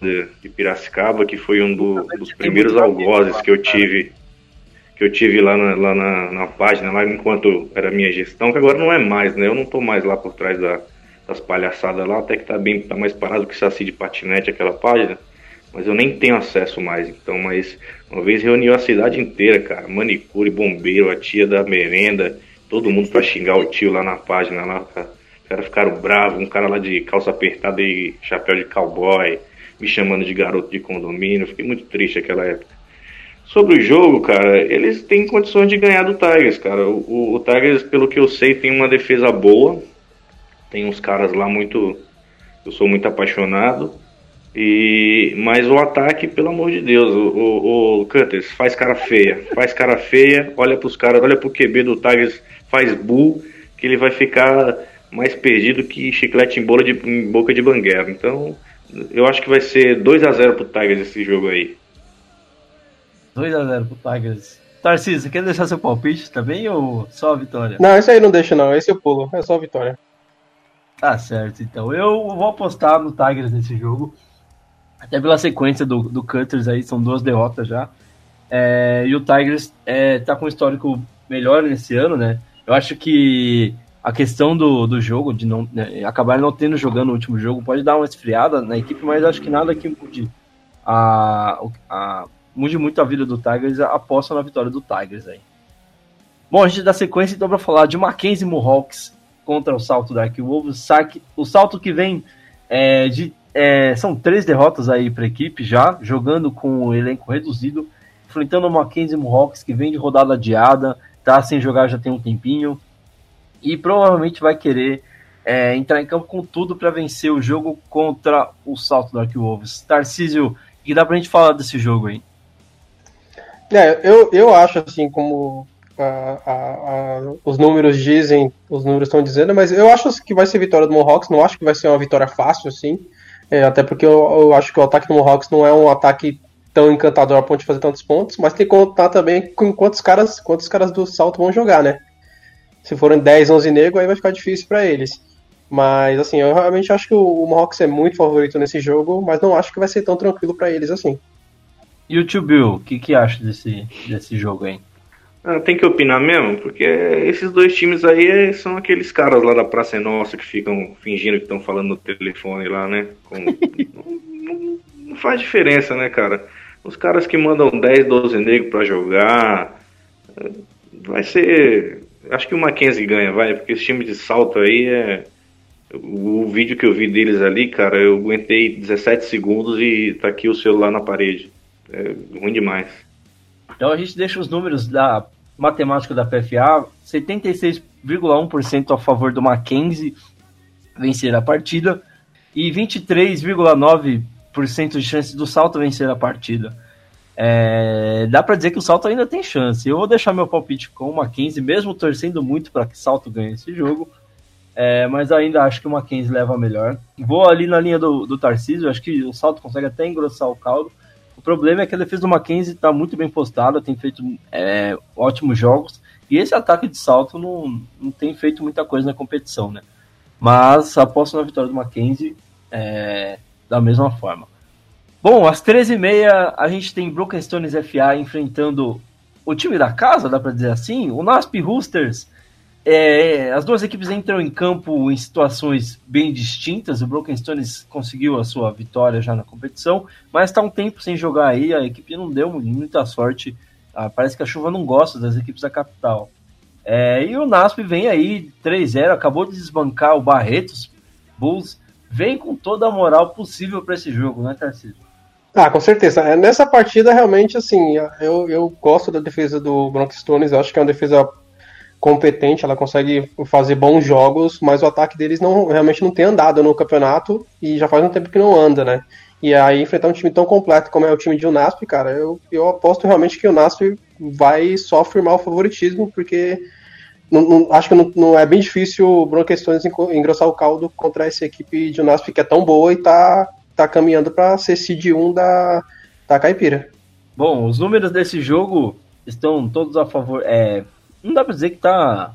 de, de Piracicaba, que foi um do, dos primeiros algozes que eu tive que eu tive lá na, lá na, na, página, lá enquanto era minha gestão, que agora não é mais, né? Eu não tô mais lá por trás da, das palhaçadas lá, até que tá bem, tá mais parado que saci de patinete aquela página, mas eu nem tenho acesso mais, então, mas uma vez reuniu a cidade inteira, cara, manicure, bombeiro, a tia da merenda, todo mundo para xingar o tio lá na página lá, cara os caras ficaram bravos, um cara lá de calça apertada e chapéu de cowboy, me chamando de garoto de condomínio. Fiquei muito triste naquela época. Sobre o jogo, cara, eles têm condições de ganhar do Tigers, cara. O, o, o Tigers, pelo que eu sei, tem uma defesa boa. Tem uns caras lá muito. Eu sou muito apaixonado. E mas o ataque, pelo amor de Deus, o, o, o Cutters faz cara feia, faz cara feia, olha pros caras, olha pro QB do Tigers, faz bull, que ele vai ficar mais perdido que chiclete em, bola de, em boca de banguela. Então, eu acho que vai ser 2 a 0 pro Tigers esse jogo aí. 2 a 0 pro Tigers. Tarcísio, você quer deixar seu palpite também ou só a vitória? Não, esse aí não deixa não, esse eu pulo, é só a vitória. Tá certo, então. Eu vou apostar no Tigers nesse jogo. Até pela sequência do, do Cutters aí, são duas derrotas já. É, e o Tigers é, tá com um histórico melhor nesse ano, né? Eu acho que a questão do, do jogo, de não né, acabar não tendo jogando o último jogo, pode dar uma esfriada na equipe, mas acho que nada que mude, a, a, mude muito a vida do Tigers, aposta na vitória do Tigers aí. Bom, a gente dá sequência então para falar de Mackenzie Mohawks contra o Salto Dark Wolves. O salto que vem é, de. É, são três derrotas aí para a equipe já, jogando com o elenco reduzido, enfrentando o Mackenzie Mohawks que vem de rodada adiada, tá sem jogar já tem um tempinho e provavelmente vai querer é, entrar em campo com tudo para vencer o jogo contra o Salto Dark Wolves. Tarcísio, que dá pra gente falar desse jogo aí? É, eu, eu acho assim, como a, a, a, os números dizem, os números estão dizendo, mas eu acho que vai ser vitória do Mohawks, não acho que vai ser uma vitória fácil, assim, é, até porque eu, eu, acho que o ataque do Mohawks não é um ataque tão encantador a ponto de fazer tantos pontos, mas tem que contar também com quantos caras, quantos caras do salto vão jogar, né? Se forem 10, 11 negros, aí vai ficar difícil para eles. Mas, assim, eu realmente acho que o, Mohawks é muito favorito nesse jogo, mas não acho que vai ser tão tranquilo para eles assim. E o Tio Bill, o que, que acha desse, desse jogo aí? Ah, tem que opinar mesmo, porque esses dois times aí são aqueles caras lá da Praça Nossa que ficam fingindo que estão falando no telefone lá, né? Com... não, não, faz diferença, né, cara? Os caras que mandam 10, 12 negros para jogar, vai ser Acho que o Mackenzie ganha, vai, porque esse time de salto aí é. O vídeo que eu vi deles ali, cara, eu aguentei 17 segundos e tá aqui o celular na parede. É ruim demais. Então a gente deixa os números da matemática da PFA: 76,1% a favor do Mackenzie vencer a partida e 23,9% de chance do salto vencer a partida. É, dá para dizer que o Salto ainda tem chance. Eu vou deixar meu palpite com o Mackenzie, mesmo torcendo muito para que o Salto ganhe esse jogo. É, mas ainda acho que o Mackenzie leva melhor. Vou ali na linha do, do Tarcísio, acho que o Salto consegue até engrossar o caldo. O problema é que a defesa do Mackenzie está muito bem postada, tem feito é, ótimos jogos. E esse ataque de salto não, não tem feito muita coisa na competição, né? Mas aposto na vitória do Mackenzie é, da mesma forma. Bom, às 13h30 a gente tem Broken Stones FA enfrentando o time da casa, dá para dizer assim, o Nasp Roosters. É, as duas equipes entram em campo em situações bem distintas. O Broken Stones conseguiu a sua vitória já na competição, mas está um tempo sem jogar aí. A equipe não deu muita sorte. Ah, parece que a chuva não gosta das equipes da capital. É, e o Nasp vem aí 3-0, acabou de desbancar o Barretos Bulls. Vem com toda a moral possível para esse jogo, né, Tarcísio? Ah, com certeza. É, nessa partida, realmente, assim, eu, eu gosto da defesa do Bronx Stones, eu acho que é uma defesa competente, ela consegue fazer bons jogos, mas o ataque deles não realmente não tem andado no campeonato e já faz um tempo que não anda, né? E aí enfrentar um time tão completo como é o time de Unasp, cara, eu, eu aposto realmente que o Unasp vai só firmar o favoritismo, porque não, não, acho que não, não, é bem difícil o Bronx Stones engrossar o caldo contra essa equipe de Unasp que é tão boa e tá tá caminhando para ser seed 1 da, da Caipira. Bom, os números desse jogo estão todos a favor. É, não dá para dizer que tá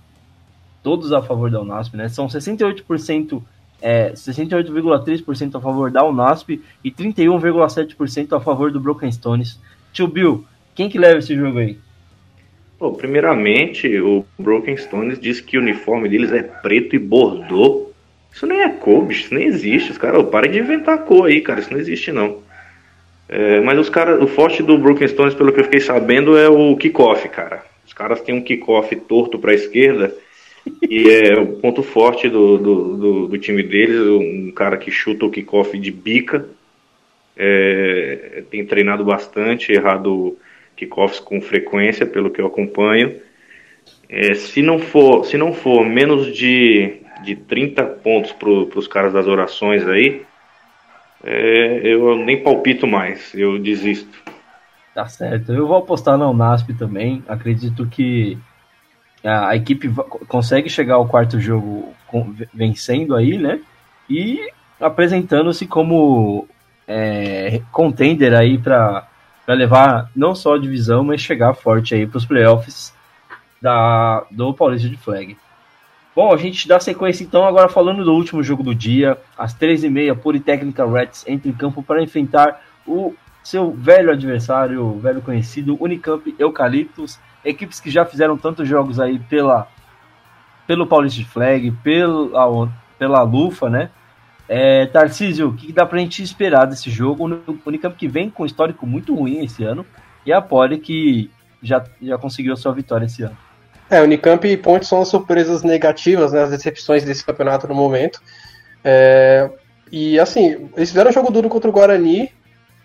todos a favor da Unasp, né? São 68%, é, 68,3% a favor da Unasp e 31,7% a favor do Broken Stones. Tio Bill, quem que leva esse jogo aí? Bom, primeiramente, o Broken Stones diz que o uniforme deles é preto e bordô. Isso nem é cor, bicho, isso nem existe. Os caras, parem de inventar cor aí, cara, isso não existe não. É, mas os caras, o forte do Broken Stones, pelo que eu fiquei sabendo, é o kickoff, cara. Os caras têm um kickoff torto para a esquerda e é o ponto forte do, do, do, do, time deles. Um cara que chuta o kickoff de bica, é, tem treinado bastante, errado kickoffs com frequência, pelo que eu acompanho. É, se não for, se não for menos de de 30 pontos para os caras das orações aí, é, eu nem palpito mais, eu desisto. Tá certo, eu vou apostar na Unasp também. Acredito que a, equipe consegue chegar ao quarto jogo vencendo aí, né? E apresentando-se como é, contender aí para levar não só a divisão, mas chegar forte aí para os playoffs da, do Paulista de Flag. Bom, a gente dá sequência então agora falando do último jogo do dia. Às 13h30, Politécnica Reds entra em campo para enfrentar o seu velho adversário, o velho conhecido Unicamp Eucaliptus. Equipes que já fizeram tantos jogos aí pela, pelo Paulista de Flag, pela, pela Lufa, né? É, Tarcísio, o que dá pra gente esperar desse jogo? O Unicamp que vem com um histórico muito ruim esse ano e a Poli que já, já conseguiu a sua vitória esse ano. É, Unicamp e Ponte são as surpresas negativas, né, as decepções desse campeonato no momento. É, e assim, eles fizeram um jogo duro contra o Guarani,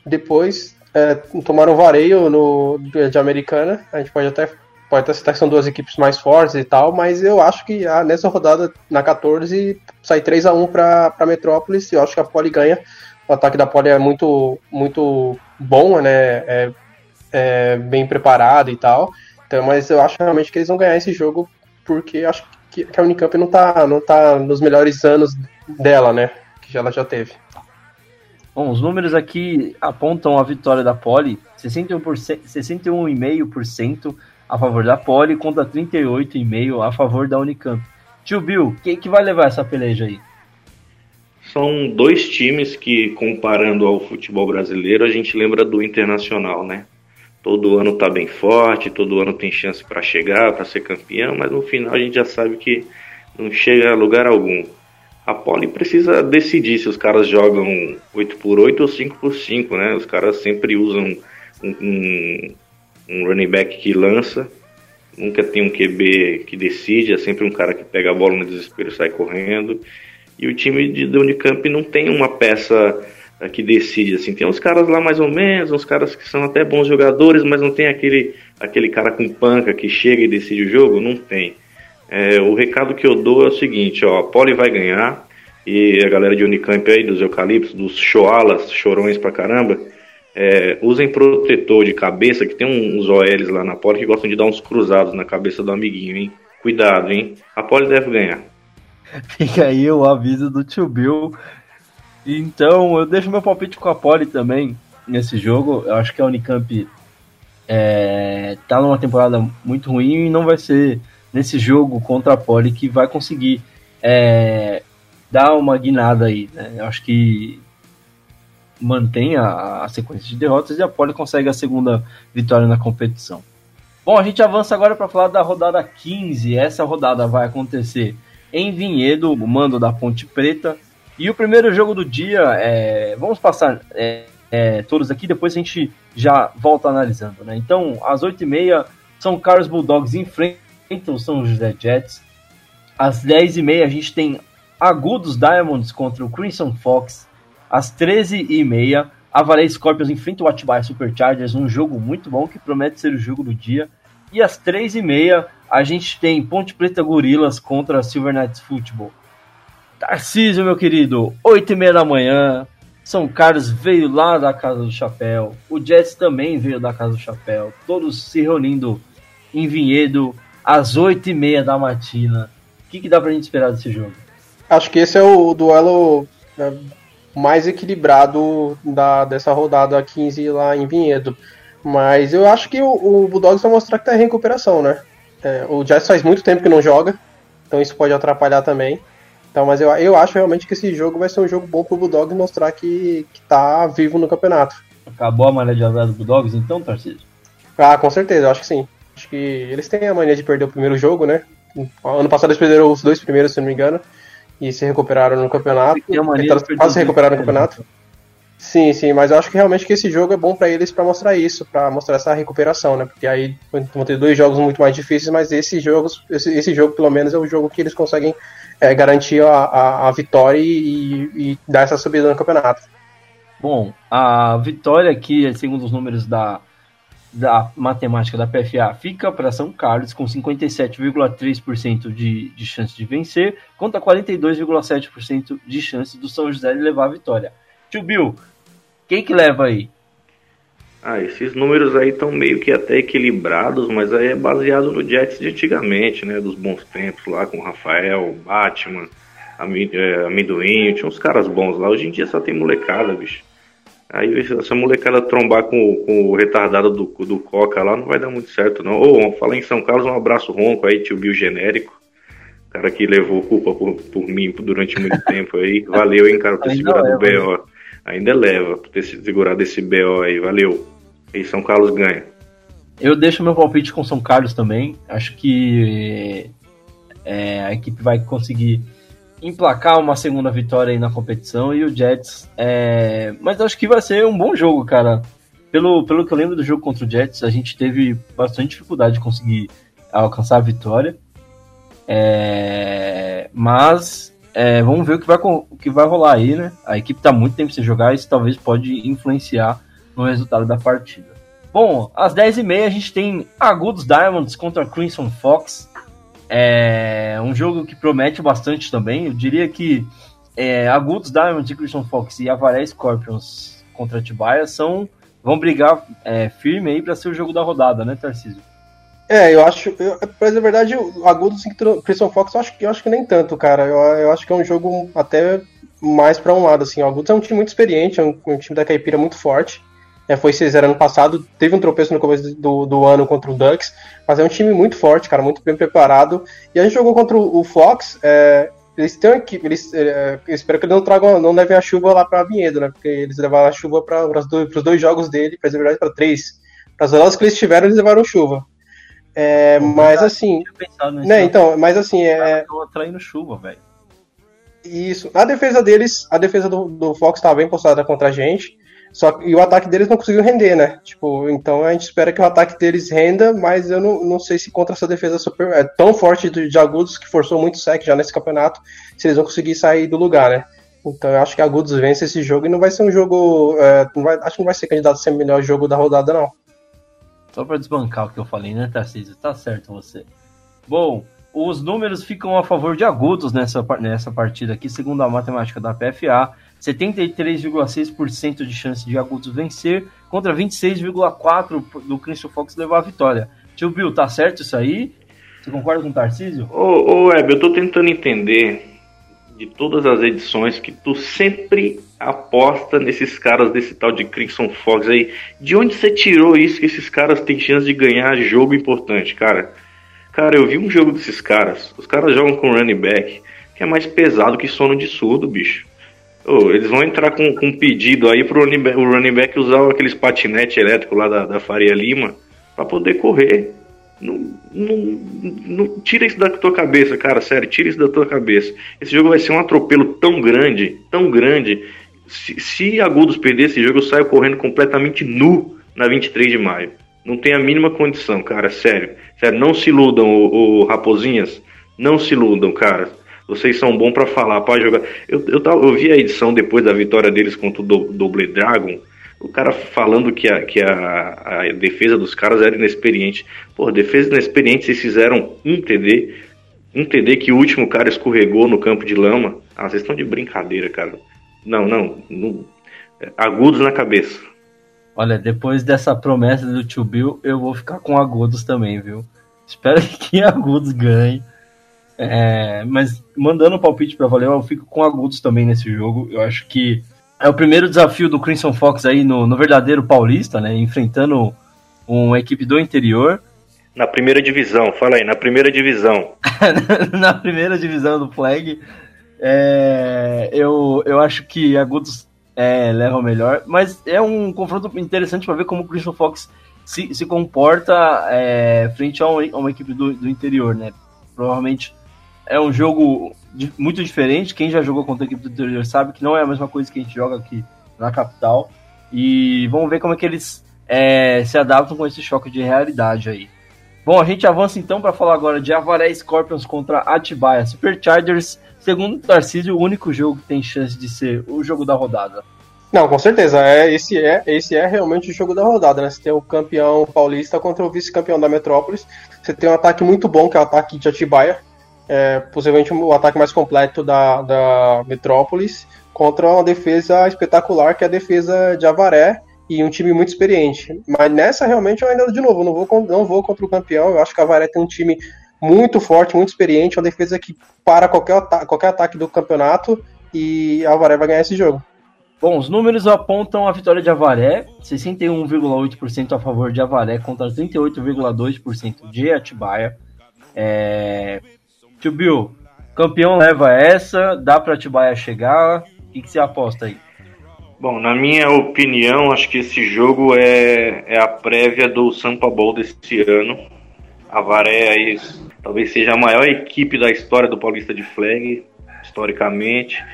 depois é, tomaram vareio no, de Americana. A gente pode até, pode até citar que são duas equipes mais fortes e tal, mas eu acho que ah, nessa rodada, na 14, sai 3 a 1 para Metrópolis e eu acho que a Poli ganha. O ataque da Poli é muito, muito bom, né? É, é bem preparado e tal. Então, mas eu acho realmente que eles vão ganhar esse jogo porque acho que, que a Unicamp não tá, não tá nos melhores anos dela, né? Que ela já teve. Bom, os números aqui apontam a vitória da Poli, 61,5% a favor da Poli contra 38,5% a favor da Unicamp. Tio Bill, quem que vai levar essa peleja aí? São dois times que, comparando ao futebol brasileiro, a gente lembra do Internacional, né? Todo ano está bem forte, todo ano tem chance para chegar, para ser campeão, mas no final a gente já sabe que não chega a lugar algum. A Poli precisa decidir se os caras jogam 8x8 ou 5x5, né? Os caras sempre usam um, um, um running back que lança, nunca tem um QB que decide, é sempre um cara que pega a bola no desespero e sai correndo. E o time de Unicamp não tem uma peça que decide, assim, tem uns caras lá mais ou menos, uns caras que são até bons jogadores, mas não tem aquele, aquele cara com panca que chega e decide o jogo, não tem. É, o recado que eu dou é o seguinte, ó, a Poli vai ganhar, e a galera de Unicamp aí, dos eucaliptos, dos choalas, chorões pra caramba, é, usem protetor de cabeça, que tem uns OLs lá na Poli que gostam de dar uns cruzados na cabeça do amiguinho, hein? Cuidado, hein? A Poli deve ganhar. Fica aí o aviso do tio Bill então, eu deixo meu palpite com a Poli também nesse jogo. Eu acho que a Unicamp é, tá numa temporada muito ruim e não vai ser nesse jogo contra a Poli que vai conseguir é, dar uma guinada aí. Né? Eu acho que mantém a, a, sequência de derrotas e a Poli consegue a segunda vitória na competição. Bom, a gente avança agora para falar da rodada 15. Essa rodada vai acontecer em Vinhedo, o mando da Ponte Preta, e o primeiro jogo do dia, é, vamos passar é, é, todos aqui, depois a gente já volta analisando. Né? Então, às 8h30, São Carlos Bulldogs enfrentam São José Jets. Às 10h30, a gente tem Agudos Diamonds contra o Crimson Fox. Às 13h30, Avaré Scorpions enfrenta o Atibaia Superchargers, um jogo muito bom que promete ser o jogo do dia. E às 3h30, a gente tem Ponte Preta Gorilas contra Silver Knights Football. Tarcísio, meu querido, 8 e meia da manhã. São Carlos veio lá da Casa do Chapéu. O Jets também veio da Casa do Chapéu. Todos se reunindo em Vinhedo às 8 e meia da matina. O que, que dá pra gente esperar desse jogo? Acho que esse é o duelo né, mais equilibrado da, dessa rodada 15 lá em Vinhedo. Mas eu acho que o, o Bulldogs vai mostrar que tá em recuperação, né? É, o Jets faz muito tempo que não joga, então isso pode atrapalhar também. Então, mas eu, eu acho realmente que esse jogo vai ser um jogo bom pro Bulldogs mostrar que, que tá vivo no campeonato. Acabou a mania de azar do Bulldogs então, Tarcísio? Ah, com certeza, eu acho que sim. Acho que eles têm a mania de perder o primeiro jogo, né? Ano passado eles perderam os dois primeiros, se não me engano, e se recuperaram no campeonato. Quase se recuperaram no campeonato. Sim, sim, mas eu acho que realmente que esse jogo é bom para eles para mostrar isso, para mostrar essa recuperação, né? Porque aí vão ter dois jogos muito mais difíceis, mas esse jogo, esse, esse jogo pelo menos é o jogo que eles conseguem é, garantir a, a, a vitória e, e, dar essa subida no campeonato. Bom, a vitória aqui, segundo os números da, da matemática da PFA, fica para São Carlos com 57,3% de, de chance de vencer, contra 42,7% de chance do São José de levar a vitória. Tio Bill, quem que leva aí? Ah, esses números aí estão meio que até equilibrados, mas aí é baseado no Jets de antigamente, né? Dos bons tempos lá com Rafael, Batman, é, Amendoim, tinha uns caras bons lá. Hoje em dia só tem molecada, bicho. Aí essa molecada trombar com, com o retardado do, do Coca lá não vai dar muito certo, não. Ô, oh, falar em São Carlos, um abraço ronco aí, tio Bill genérico. cara que levou culpa por, por mim durante muito tempo aí. Valeu, hein, cara, por ter segurado o BO. Ainda leva por ter segurado esse BO aí. Valeu. E São Carlos ganha. Eu deixo meu palpite com São Carlos também. Acho que é, a equipe vai conseguir emplacar uma segunda vitória aí na competição e o Jets. É... Mas acho que vai ser um bom jogo, cara. Pelo, pelo que eu lembro do jogo contra o Jets, a gente teve bastante dificuldade de conseguir alcançar a vitória. É... Mas é, vamos ver o que, vai, o que vai rolar aí, né? A equipe tá muito tempo sem jogar isso talvez pode influenciar no resultado da partida. Bom, às 10h30 a gente tem Agudos Diamonds contra Crimson Fox. É um jogo que promete bastante também. Eu diria que é, Agudos Diamonds e Crimson Fox e Avaré Scorpions contra Atibaia são vão brigar é, firme aí para ser o jogo da rodada, né, Tarcísio? É, eu acho, eu, pra dizer a verdade, o Agudos e Crimson Fox eu acho, eu acho que nem tanto, cara. Eu, eu acho que é um jogo até mais para um lado, assim. O Agudos é um time muito experiente, é um, um time da Caipira muito forte é, foi 6-0 ano passado, teve um tropeço no começo do, do ano contra o Ducks, mas é um time muito forte, cara, muito bem preparado. E a gente jogou contra o, o Fox, é, eles têm uma equipe, eles, é, espero que eles não tragam, não levem a chuva lá para Vinhedo, né? Porque eles levaram a chuva para os dois, dois, jogos dele, para verdade, para três. Para as rodadas que eles tiveram, eles levaram chuva. É, mas assim, né? Então, mas assim é. Estão atraindo chuva, velho. Isso. A defesa deles, a defesa do, do Fox estava bem postada contra a gente. Só e o ataque deles não conseguiu render, né? Tipo, então a gente espera que o ataque deles renda, mas eu não, não sei se contra essa defesa super é tão forte de, de Agudos que forçou muito sec já nesse campeonato, se eles vão conseguir sair do lugar, né? Então eu acho que Agudos vence esse jogo e não vai ser um jogo. É, vai, acho que não vai ser candidato a ser o melhor jogo da rodada, não. Só para desbancar o que eu falei, né, Tarcísio? Tá certo você. Bom, os números ficam a favor de Agudos nessa, nessa partida aqui, segundo a matemática da PFA. 73,6% de chance de Agudos vencer contra 26,4% do Christian Fox levar a vitória. Tio Bill, tá certo isso aí? Você concorda com o Tarcísio? Ô, ô eu tô tentando entender de todas as edições que tu sempre aposta nesses caras desse tal de Crimson Fox aí. De onde você tirou isso que esses caras têm chance de ganhar jogo importante, cara? Cara, eu vi um jogo desses caras. Os caras jogam com running back que é mais pesado que sono de surdo, bicho. Oh, eles vão entrar com, com um pedido aí pro running back, o running back usar aqueles patinete elétrico lá da, da Faria Lima para poder correr. Não, não, não, tira isso da tua cabeça, cara, sério, tira isso da tua cabeça. Esse jogo vai ser um atropelo tão grande, tão grande. Se, se Agudos perder esse jogo, eu saio correndo completamente nu na 23 de maio. Não tem a mínima condição, cara, sério. Sério, não se iludam, o, o Raposinhas. Não se iludam, cara vocês são bons para falar, pode jogar. Eu, eu, eu, vi a edição depois da vitória deles contra o Double Dragon. O cara falando que, a, que a, a defesa dos caras era inexperiente. Pô, defesa inexperiente, vocês fizeram um TD. Um TD que o último cara escorregou no campo de lama. Ah, vocês estão de brincadeira, cara. Não, não. não agudos na cabeça. Olha, depois dessa promessa do tio Bill, eu vou ficar com agudos também, viu? Espero que agudos ganhe. É, mas mandando o um palpite para valer, eu fico com agudos também nesse jogo. Eu acho que é o primeiro desafio do Crimson Fox aí no, no verdadeiro paulista, né? Enfrentando uma equipe do interior. Na primeira divisão, fala aí, na primeira divisão. na primeira divisão do Flag. É, eu, eu acho que Agudos é, leva o melhor, mas é um confronto interessante para ver como o Crimson Fox se, se comporta é, frente a uma, a uma equipe do, do interior, né? Provavelmente é um jogo muito diferente. Quem já jogou contra a equipe do interior sabe que não é a mesma coisa que a gente joga aqui na capital. E vamos ver como é que eles é, se adaptam com esse choque de realidade aí. Bom, a gente avança então para falar agora de Avaré Scorpions contra Atibaia Superchargers. Segundo Tarcísio, o único jogo que tem chance de ser o jogo da rodada. Não, com certeza. É, esse, é, esse é realmente o jogo da rodada, né? Você tem o campeão paulista contra o vice-campeão da Metrópolis. Você tem um ataque muito bom, que é o ataque de Atibaia, é, possivelmente o ataque mais completo da, da Metrópolis contra uma defesa espetacular que é a defesa de Avaré e um time muito experiente. Mas nessa realmente eu ainda de novo não vou não vou contra o campeão. Eu acho que a Avaré tem um time muito forte, muito experiente, uma defesa que para qualquer ataque, qualquer ataque do campeonato e a Avaré vai ganhar esse jogo. Bom, os números apontam a vitória de Avaré, 61,8% a favor de Avaré contra 38,2% de Atibaia. É, Tio Bill, Campeão leva essa, dá para Atibaia chegar. O que, que você aposta aí? Bom, na minha opinião, acho que esse jogo é, é a prévia do Sampa Bowl desse ano. A Varé aí, talvez seja a maior equipe da história do Paulista de Flag, historicamente.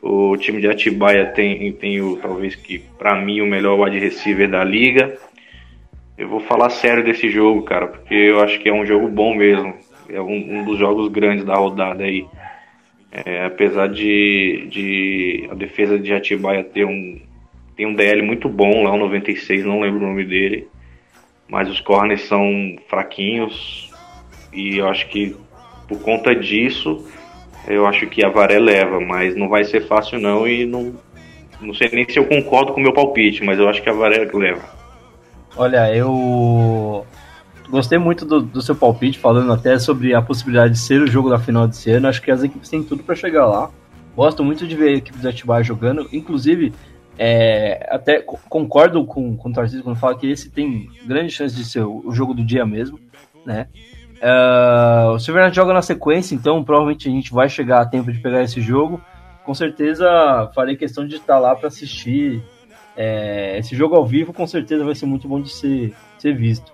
O time de Atibaia tem, tem o, talvez que, para mim, o melhor wide receiver da liga. Eu vou falar sério desse jogo, cara, porque eu acho que é um jogo bom mesmo. É um, um dos jogos grandes da rodada aí. É, apesar de, de a defesa de Atibaia ter um, tem um DL muito bom lá, o 96, não lembro o nome dele. Mas os corners são fraquinhos. E eu acho que por conta disso, eu acho que a Varé leva, mas não vai ser fácil não e não, não sei nem se eu concordo com o meu palpite, mas eu acho que a Varé leva. Olha, eu gostei muito do, do, seu palpite, falando até sobre a possibilidade de ser o jogo da final desse ano. Acho que as equipes têm tudo para chegar lá. Gosto muito de ver a equipe do Atibaia jogando. Inclusive, é, até concordo com, com o Tarcísio quando fala que esse tem grande chance de ser o, o jogo do dia mesmo, né? Uh, o Silvernet joga na sequência, então provavelmente a gente vai chegar a tempo de pegar esse jogo. Com certeza farei questão de estar lá para assistir. É, esse jogo ao vivo com certeza vai ser muito bom de ser, ser visto.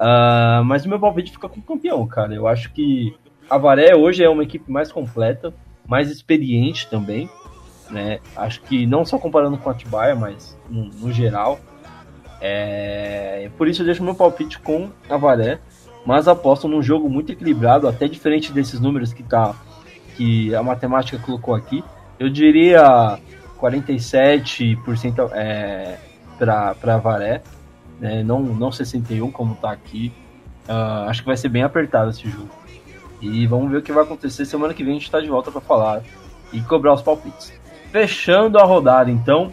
Uh, mas o meu palpite fica com o campeão, cara. Eu acho que a Varé hoje é uma equipe mais completa, mais experiente também. Né? Acho que não só comparando com a Atibaia, mas no, no geral. É, por isso eu deixo meu palpite com a Varé, mas aposto num jogo muito equilibrado, até diferente desses números que, tá, que a matemática colocou aqui. Eu diria 47% é, para a Varé né? não, não 61 como tá aqui. Uh, acho que vai ser bem apertado esse jogo. E vamos ver o que vai acontecer. Semana que vem a gente está de volta para falar e cobrar os palpites. Fechando a rodada, então,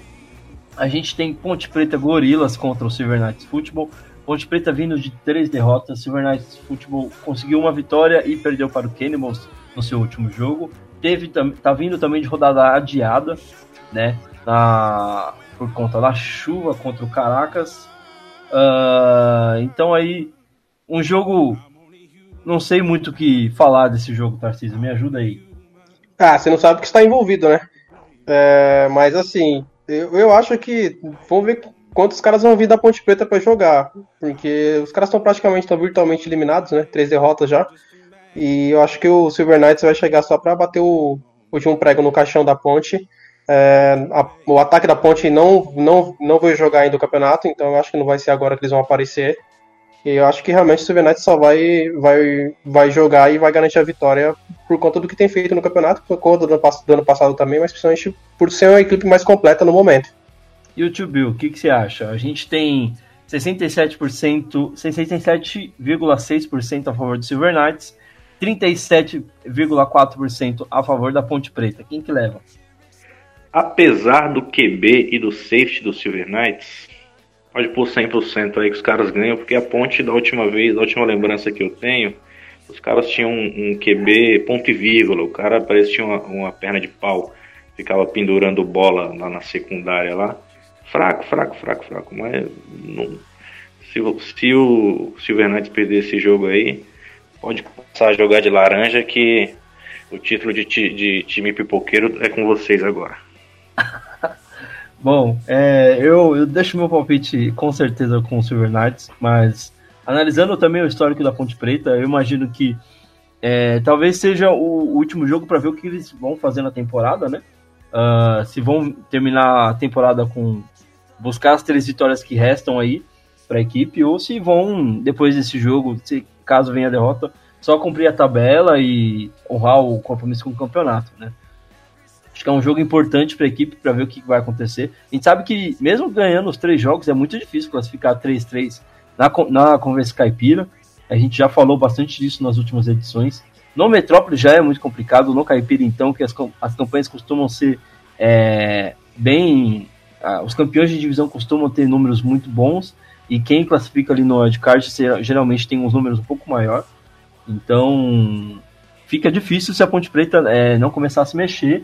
a gente tem Ponte Preta Gorilas contra o Silver Knights Football. Ponte Preta vindo de três derrotas. Silver Knights Football conseguiu uma vitória e perdeu para o Cannibals no seu último jogo. Teve, tá vindo também de rodada adiada, né? Na, por conta da chuva contra o Caracas. Uh, então aí, um jogo. Não sei muito o que falar desse jogo, Tarcísio. Me ajuda aí. Ah, você não sabe o que está envolvido, né? É, mas assim, eu, eu acho que. Vamos ver quantos caras vão vir da Ponte Preta para jogar. Porque os caras estão praticamente estão virtualmente eliminados, né? Três derrotas já. E eu acho que o Silver Knights vai chegar só para bater o último prego no caixão da ponte é, a, o ataque da Ponte não, não, não vai jogar ainda o campeonato, então eu acho que não vai ser agora que eles vão aparecer. E eu acho que realmente o Silver só vai, vai, vai jogar e vai garantir a vitória por conta do que tem feito no campeonato, por conta do, do ano passado também, mas principalmente por ser uma equipe mais completa no momento. E o Tio Bill, o que, que você acha? A gente tem 67%, 67,6% a favor do Silver Knights, 37,4% a favor da Ponte Preta. Quem que leva? Apesar do QB e do safety do Silver Knights, pode pôr 100% aí que os caras ganham, porque a ponte da última vez, da última lembrança que eu tenho, os caras tinham um, um QB ponto e vírgula, o cara parecia uma, uma perna de pau, ficava pendurando bola lá na secundária lá. Fraco, fraco, fraco, fraco, mas não, se, se o Silver Knights perder esse jogo aí, pode passar a jogar de laranja que o título de, de time pipoqueiro é com vocês agora. Bom, é, eu, eu deixo meu palpite com certeza com o Silver Knights, mas analisando também o histórico da Ponte Preta, eu imagino que é, talvez seja o, último jogo para ver o que eles vão fazer na temporada, né? Uh, se vão terminar a temporada com buscar as três vitórias que restam aí para a equipe, ou se vão, depois desse jogo, se caso venha a derrota, só cumprir a tabela e honrar o compromisso com o campeonato, né? Acho que é um jogo importante para a equipe para ver o que vai acontecer. A gente sabe que, mesmo ganhando os três jogos, é muito difícil classificar 3-3 na, na Conversa Caipira. A gente já falou bastante disso nas últimas edições. No Metrópole já é muito complicado, no Caipira, então, que as, as campanhas costumam ser é, bem. Ah, os campeões de divisão costumam ter números muito bons, e quem classifica ali no wildcard geralmente tem uns números um pouco maior. Então, fica difícil se a Ponte Preta é, não começar a se mexer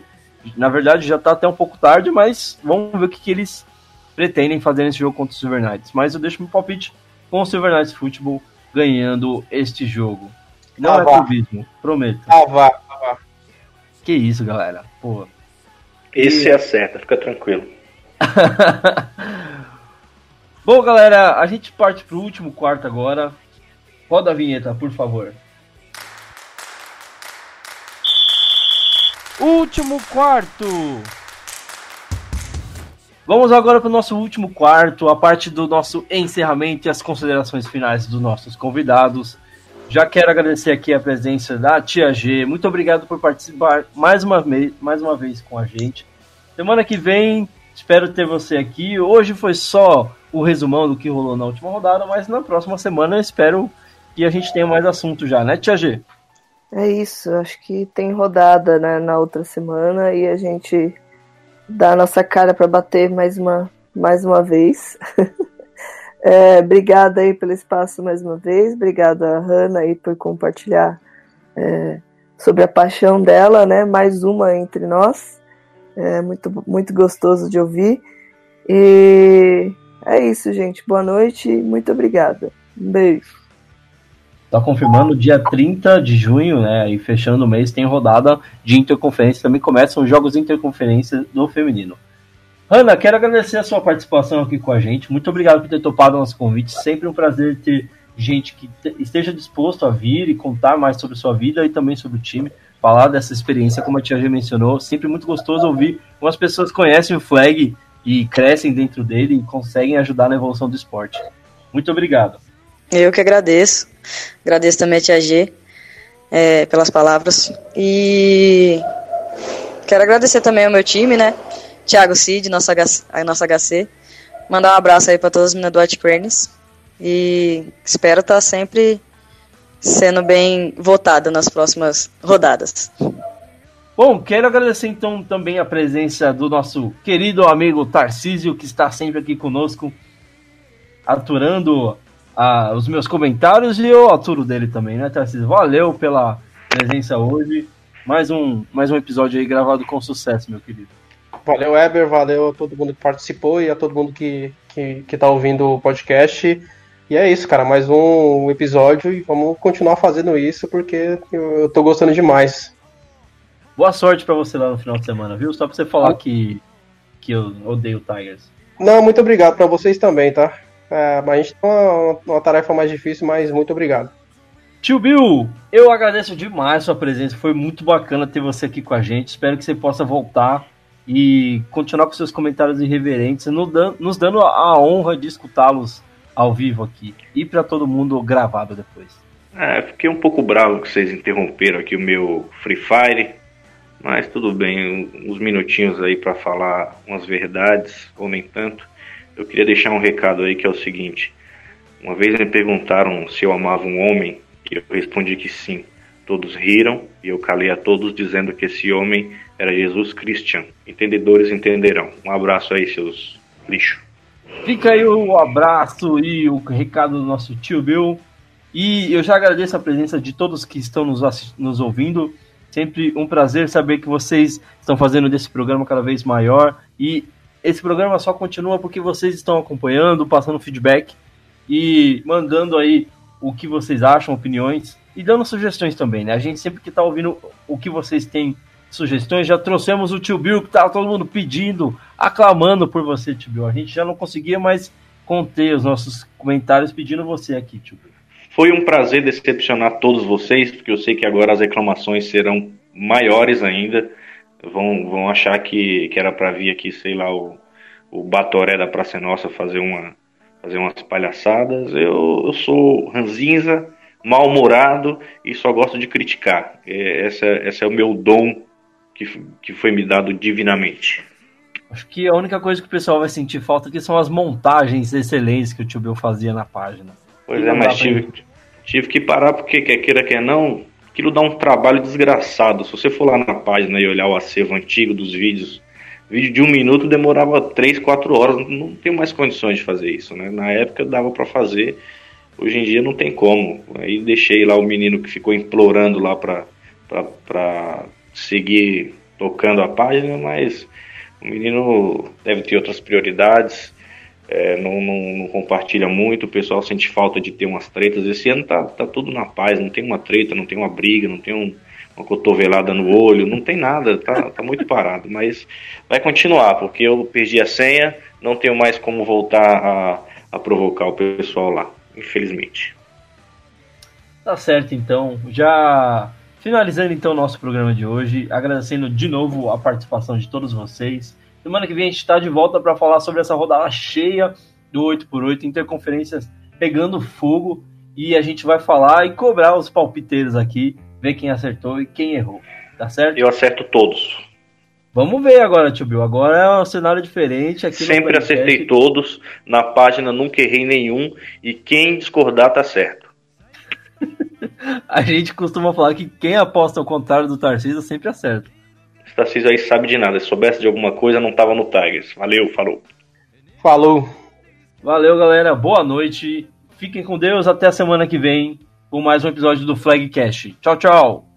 na verdade, já está até um pouco tarde, mas vamos ver o que, que eles pretendem fazer nesse jogo contra o Silver Knights. Mas eu deixo meu palpite com o Silver Knights Football ganhando este jogo. Não ah, é clubismo, prometo. Ah, vá, ah, vá. Que isso, galera. Pô. Esse e... acerta, fica tranquilo. Bom, galera, a gente parte pro último quarto agora. Roda a vinheta, por favor. Último quarto. Vamos agora para o nosso último quarto, a parte do nosso encerramento e as considerações finais dos nossos convidados. Já quero agradecer aqui a presença da Tia G. Muito obrigado por participar mais uma vez, mais uma vez com a gente. Semana que vem, espero ter você aqui. Hoje foi só o resumão do que rolou na última rodada, mas na próxima semana eu espero que a gente tenha mais assunto já, né, Tia G? É isso, acho que tem rodada né, na outra semana e a gente dá a nossa cara para bater mais uma, mais uma vez. é, obrigada aí pelo espaço mais uma vez, obrigada a Hanna aí por compartilhar é, sobre a paixão dela, né? Mais uma entre nós. É muito, muito gostoso de ouvir. E é isso, gente. Boa noite e muito obrigada. Um beijo. Tá confirmando dia 30 de junho, né? E fechando o mês tem rodada de interconferência. Também começam os jogos de interconferência do feminino. Ana, quero agradecer a sua participação aqui com a gente. Muito obrigado por ter topado nosso convite. Sempre um prazer ter gente que esteja disposto a vir e contar mais sobre sua vida e também sobre o time. Falar dessa experiência, como a tia já mencionou. Sempre muito gostoso ouvir como as pessoas conhecem o flag e crescem dentro dele e conseguem ajudar na evolução do esporte. Muito obrigado. Eu que agradeço. Agradeço também a Tia G é, pelas palavras. E quero agradecer também ao meu time, né? Thiago Cid, nossa, a nossa HC. Mandar um abraço aí para todas as meninas do White Cranes. E espero estar tá sempre sendo bem votada nas próximas rodadas. Bom, quero agradecer então também a presença do nosso querido amigo Tarcísio, que está sempre aqui conosco, aturando a, os meus comentários e eu aturo dele também, né, Tarcísio? Valeu pela presença hoje. Mais um, mais um episódio aí gravado com sucesso, meu querido. Valeu, Eber, valeu a todo mundo que participou e a todo mundo que, que, que tá ouvindo o podcast. E é isso, cara, mais um episódio e vamos continuar fazendo isso porque eu, eu tô gostando demais. Boa sorte para você lá no final de semana, viu? Só pra você falar que, que eu odeio Tigers. Não, muito obrigado para vocês também, tá? É, mas a gente tem uma, uma tarefa mais difícil, mas muito obrigado. Tio Bill, eu agradeço demais a sua presença. Foi muito bacana ter você aqui com a gente. Espero que você possa voltar e continuar com seus comentários irreverentes, nos dando a honra de escutá-los ao vivo aqui e para todo mundo gravado depois. É, fiquei um pouco bravo que vocês interromperam aqui o meu Free Fire, mas tudo bem, uns minutinhos aí para falar umas verdades ou nem tanto. Eu queria deixar um recado aí que é o seguinte: uma vez me perguntaram se eu amava um homem e eu respondi que sim. Todos riram e eu calei a todos dizendo que esse homem era Jesus Christian. Entendedores entenderão. Um abraço aí, seus lixo. Fica aí o abraço e o recado do nosso tio Bill. E eu já agradeço a presença de todos que estão nos, nos ouvindo. Sempre um prazer saber que vocês estão fazendo desse programa cada vez maior. E esse programa só continua porque vocês estão acompanhando, passando feedback e mandando aí o que vocês acham, opiniões e dando sugestões também, né? A gente sempre que tá ouvindo o que vocês têm sugestões, já trouxemos o tio Bill, que tá todo mundo pedindo, aclamando por você, tio Bill. A gente já não conseguia mais conter os nossos comentários pedindo você aqui, tio Bill. Foi um prazer decepcionar todos vocês, porque eu sei que agora as reclamações serão maiores ainda vão, vão achar que, que era para vir aqui, sei lá, o, o Batoré da Praça Nossa fazer, uma, fazer umas palhaçadas. Eu, eu sou ranzinza, mal-humorado e só gosto de criticar. É, essa, esse é o meu dom que, que foi me dado divinamente. Acho que a única coisa que o pessoal vai sentir falta aqui são as montagens excelentes que o Tio Bill fazia na página. Pois e é, mas tive, tive que parar porque, quer queira, quer não, aquilo dá um trabalho desgraçado. Se você for lá na página e olhar o acervo antigo dos vídeos, vídeo de um minuto demorava 3, 4 horas. Não tenho mais condições de fazer isso, né? Na época dava para fazer, hoje em dia não tem como. Aí deixei lá o menino que ficou implorando lá para seguir tocando a página, mas o menino deve ter outras prioridades é, não, não, não, compartilha muito, o pessoal sente falta de ter umas tretas. Esse ano tá, tá tudo na paz, não tem uma treta, não tem uma briga, não tem um, uma cotovelada no olho, não tem nada, tá, tá muito parado. Mas vai continuar, porque eu perdi a senha, não tenho mais como voltar a, a provocar o pessoal lá, infelizmente. Tá certo, então. Já finalizando então o nosso programa de hoje, agradecendo de novo a participação de todos vocês. Semana que vem a gente está de volta para falar sobre essa rodada cheia do 8x8, interconferências pegando fogo. E a gente vai falar e cobrar os palpiteiros aqui, ver quem acertou e quem errou. Tá certo? Eu acerto todos. Vamos ver agora, tio Bill. Agora é um cenário diferente. Aqui Sempre acertei todos. Na página nunca errei nenhum. E quem discordar tá certo. a gente costuma falar que quem aposta ao contrário do Tarcísio sempre acerta. Esse Tarcísio aí sabe de nada. Se soubesse de alguma coisa, não tava no Tigers. Valeu, falou. Falou. Valeu, galera. Boa noite. Fiquem com Deus. Até a semana que vem com mais um episódio do Flag Cash. Tchau, tchau.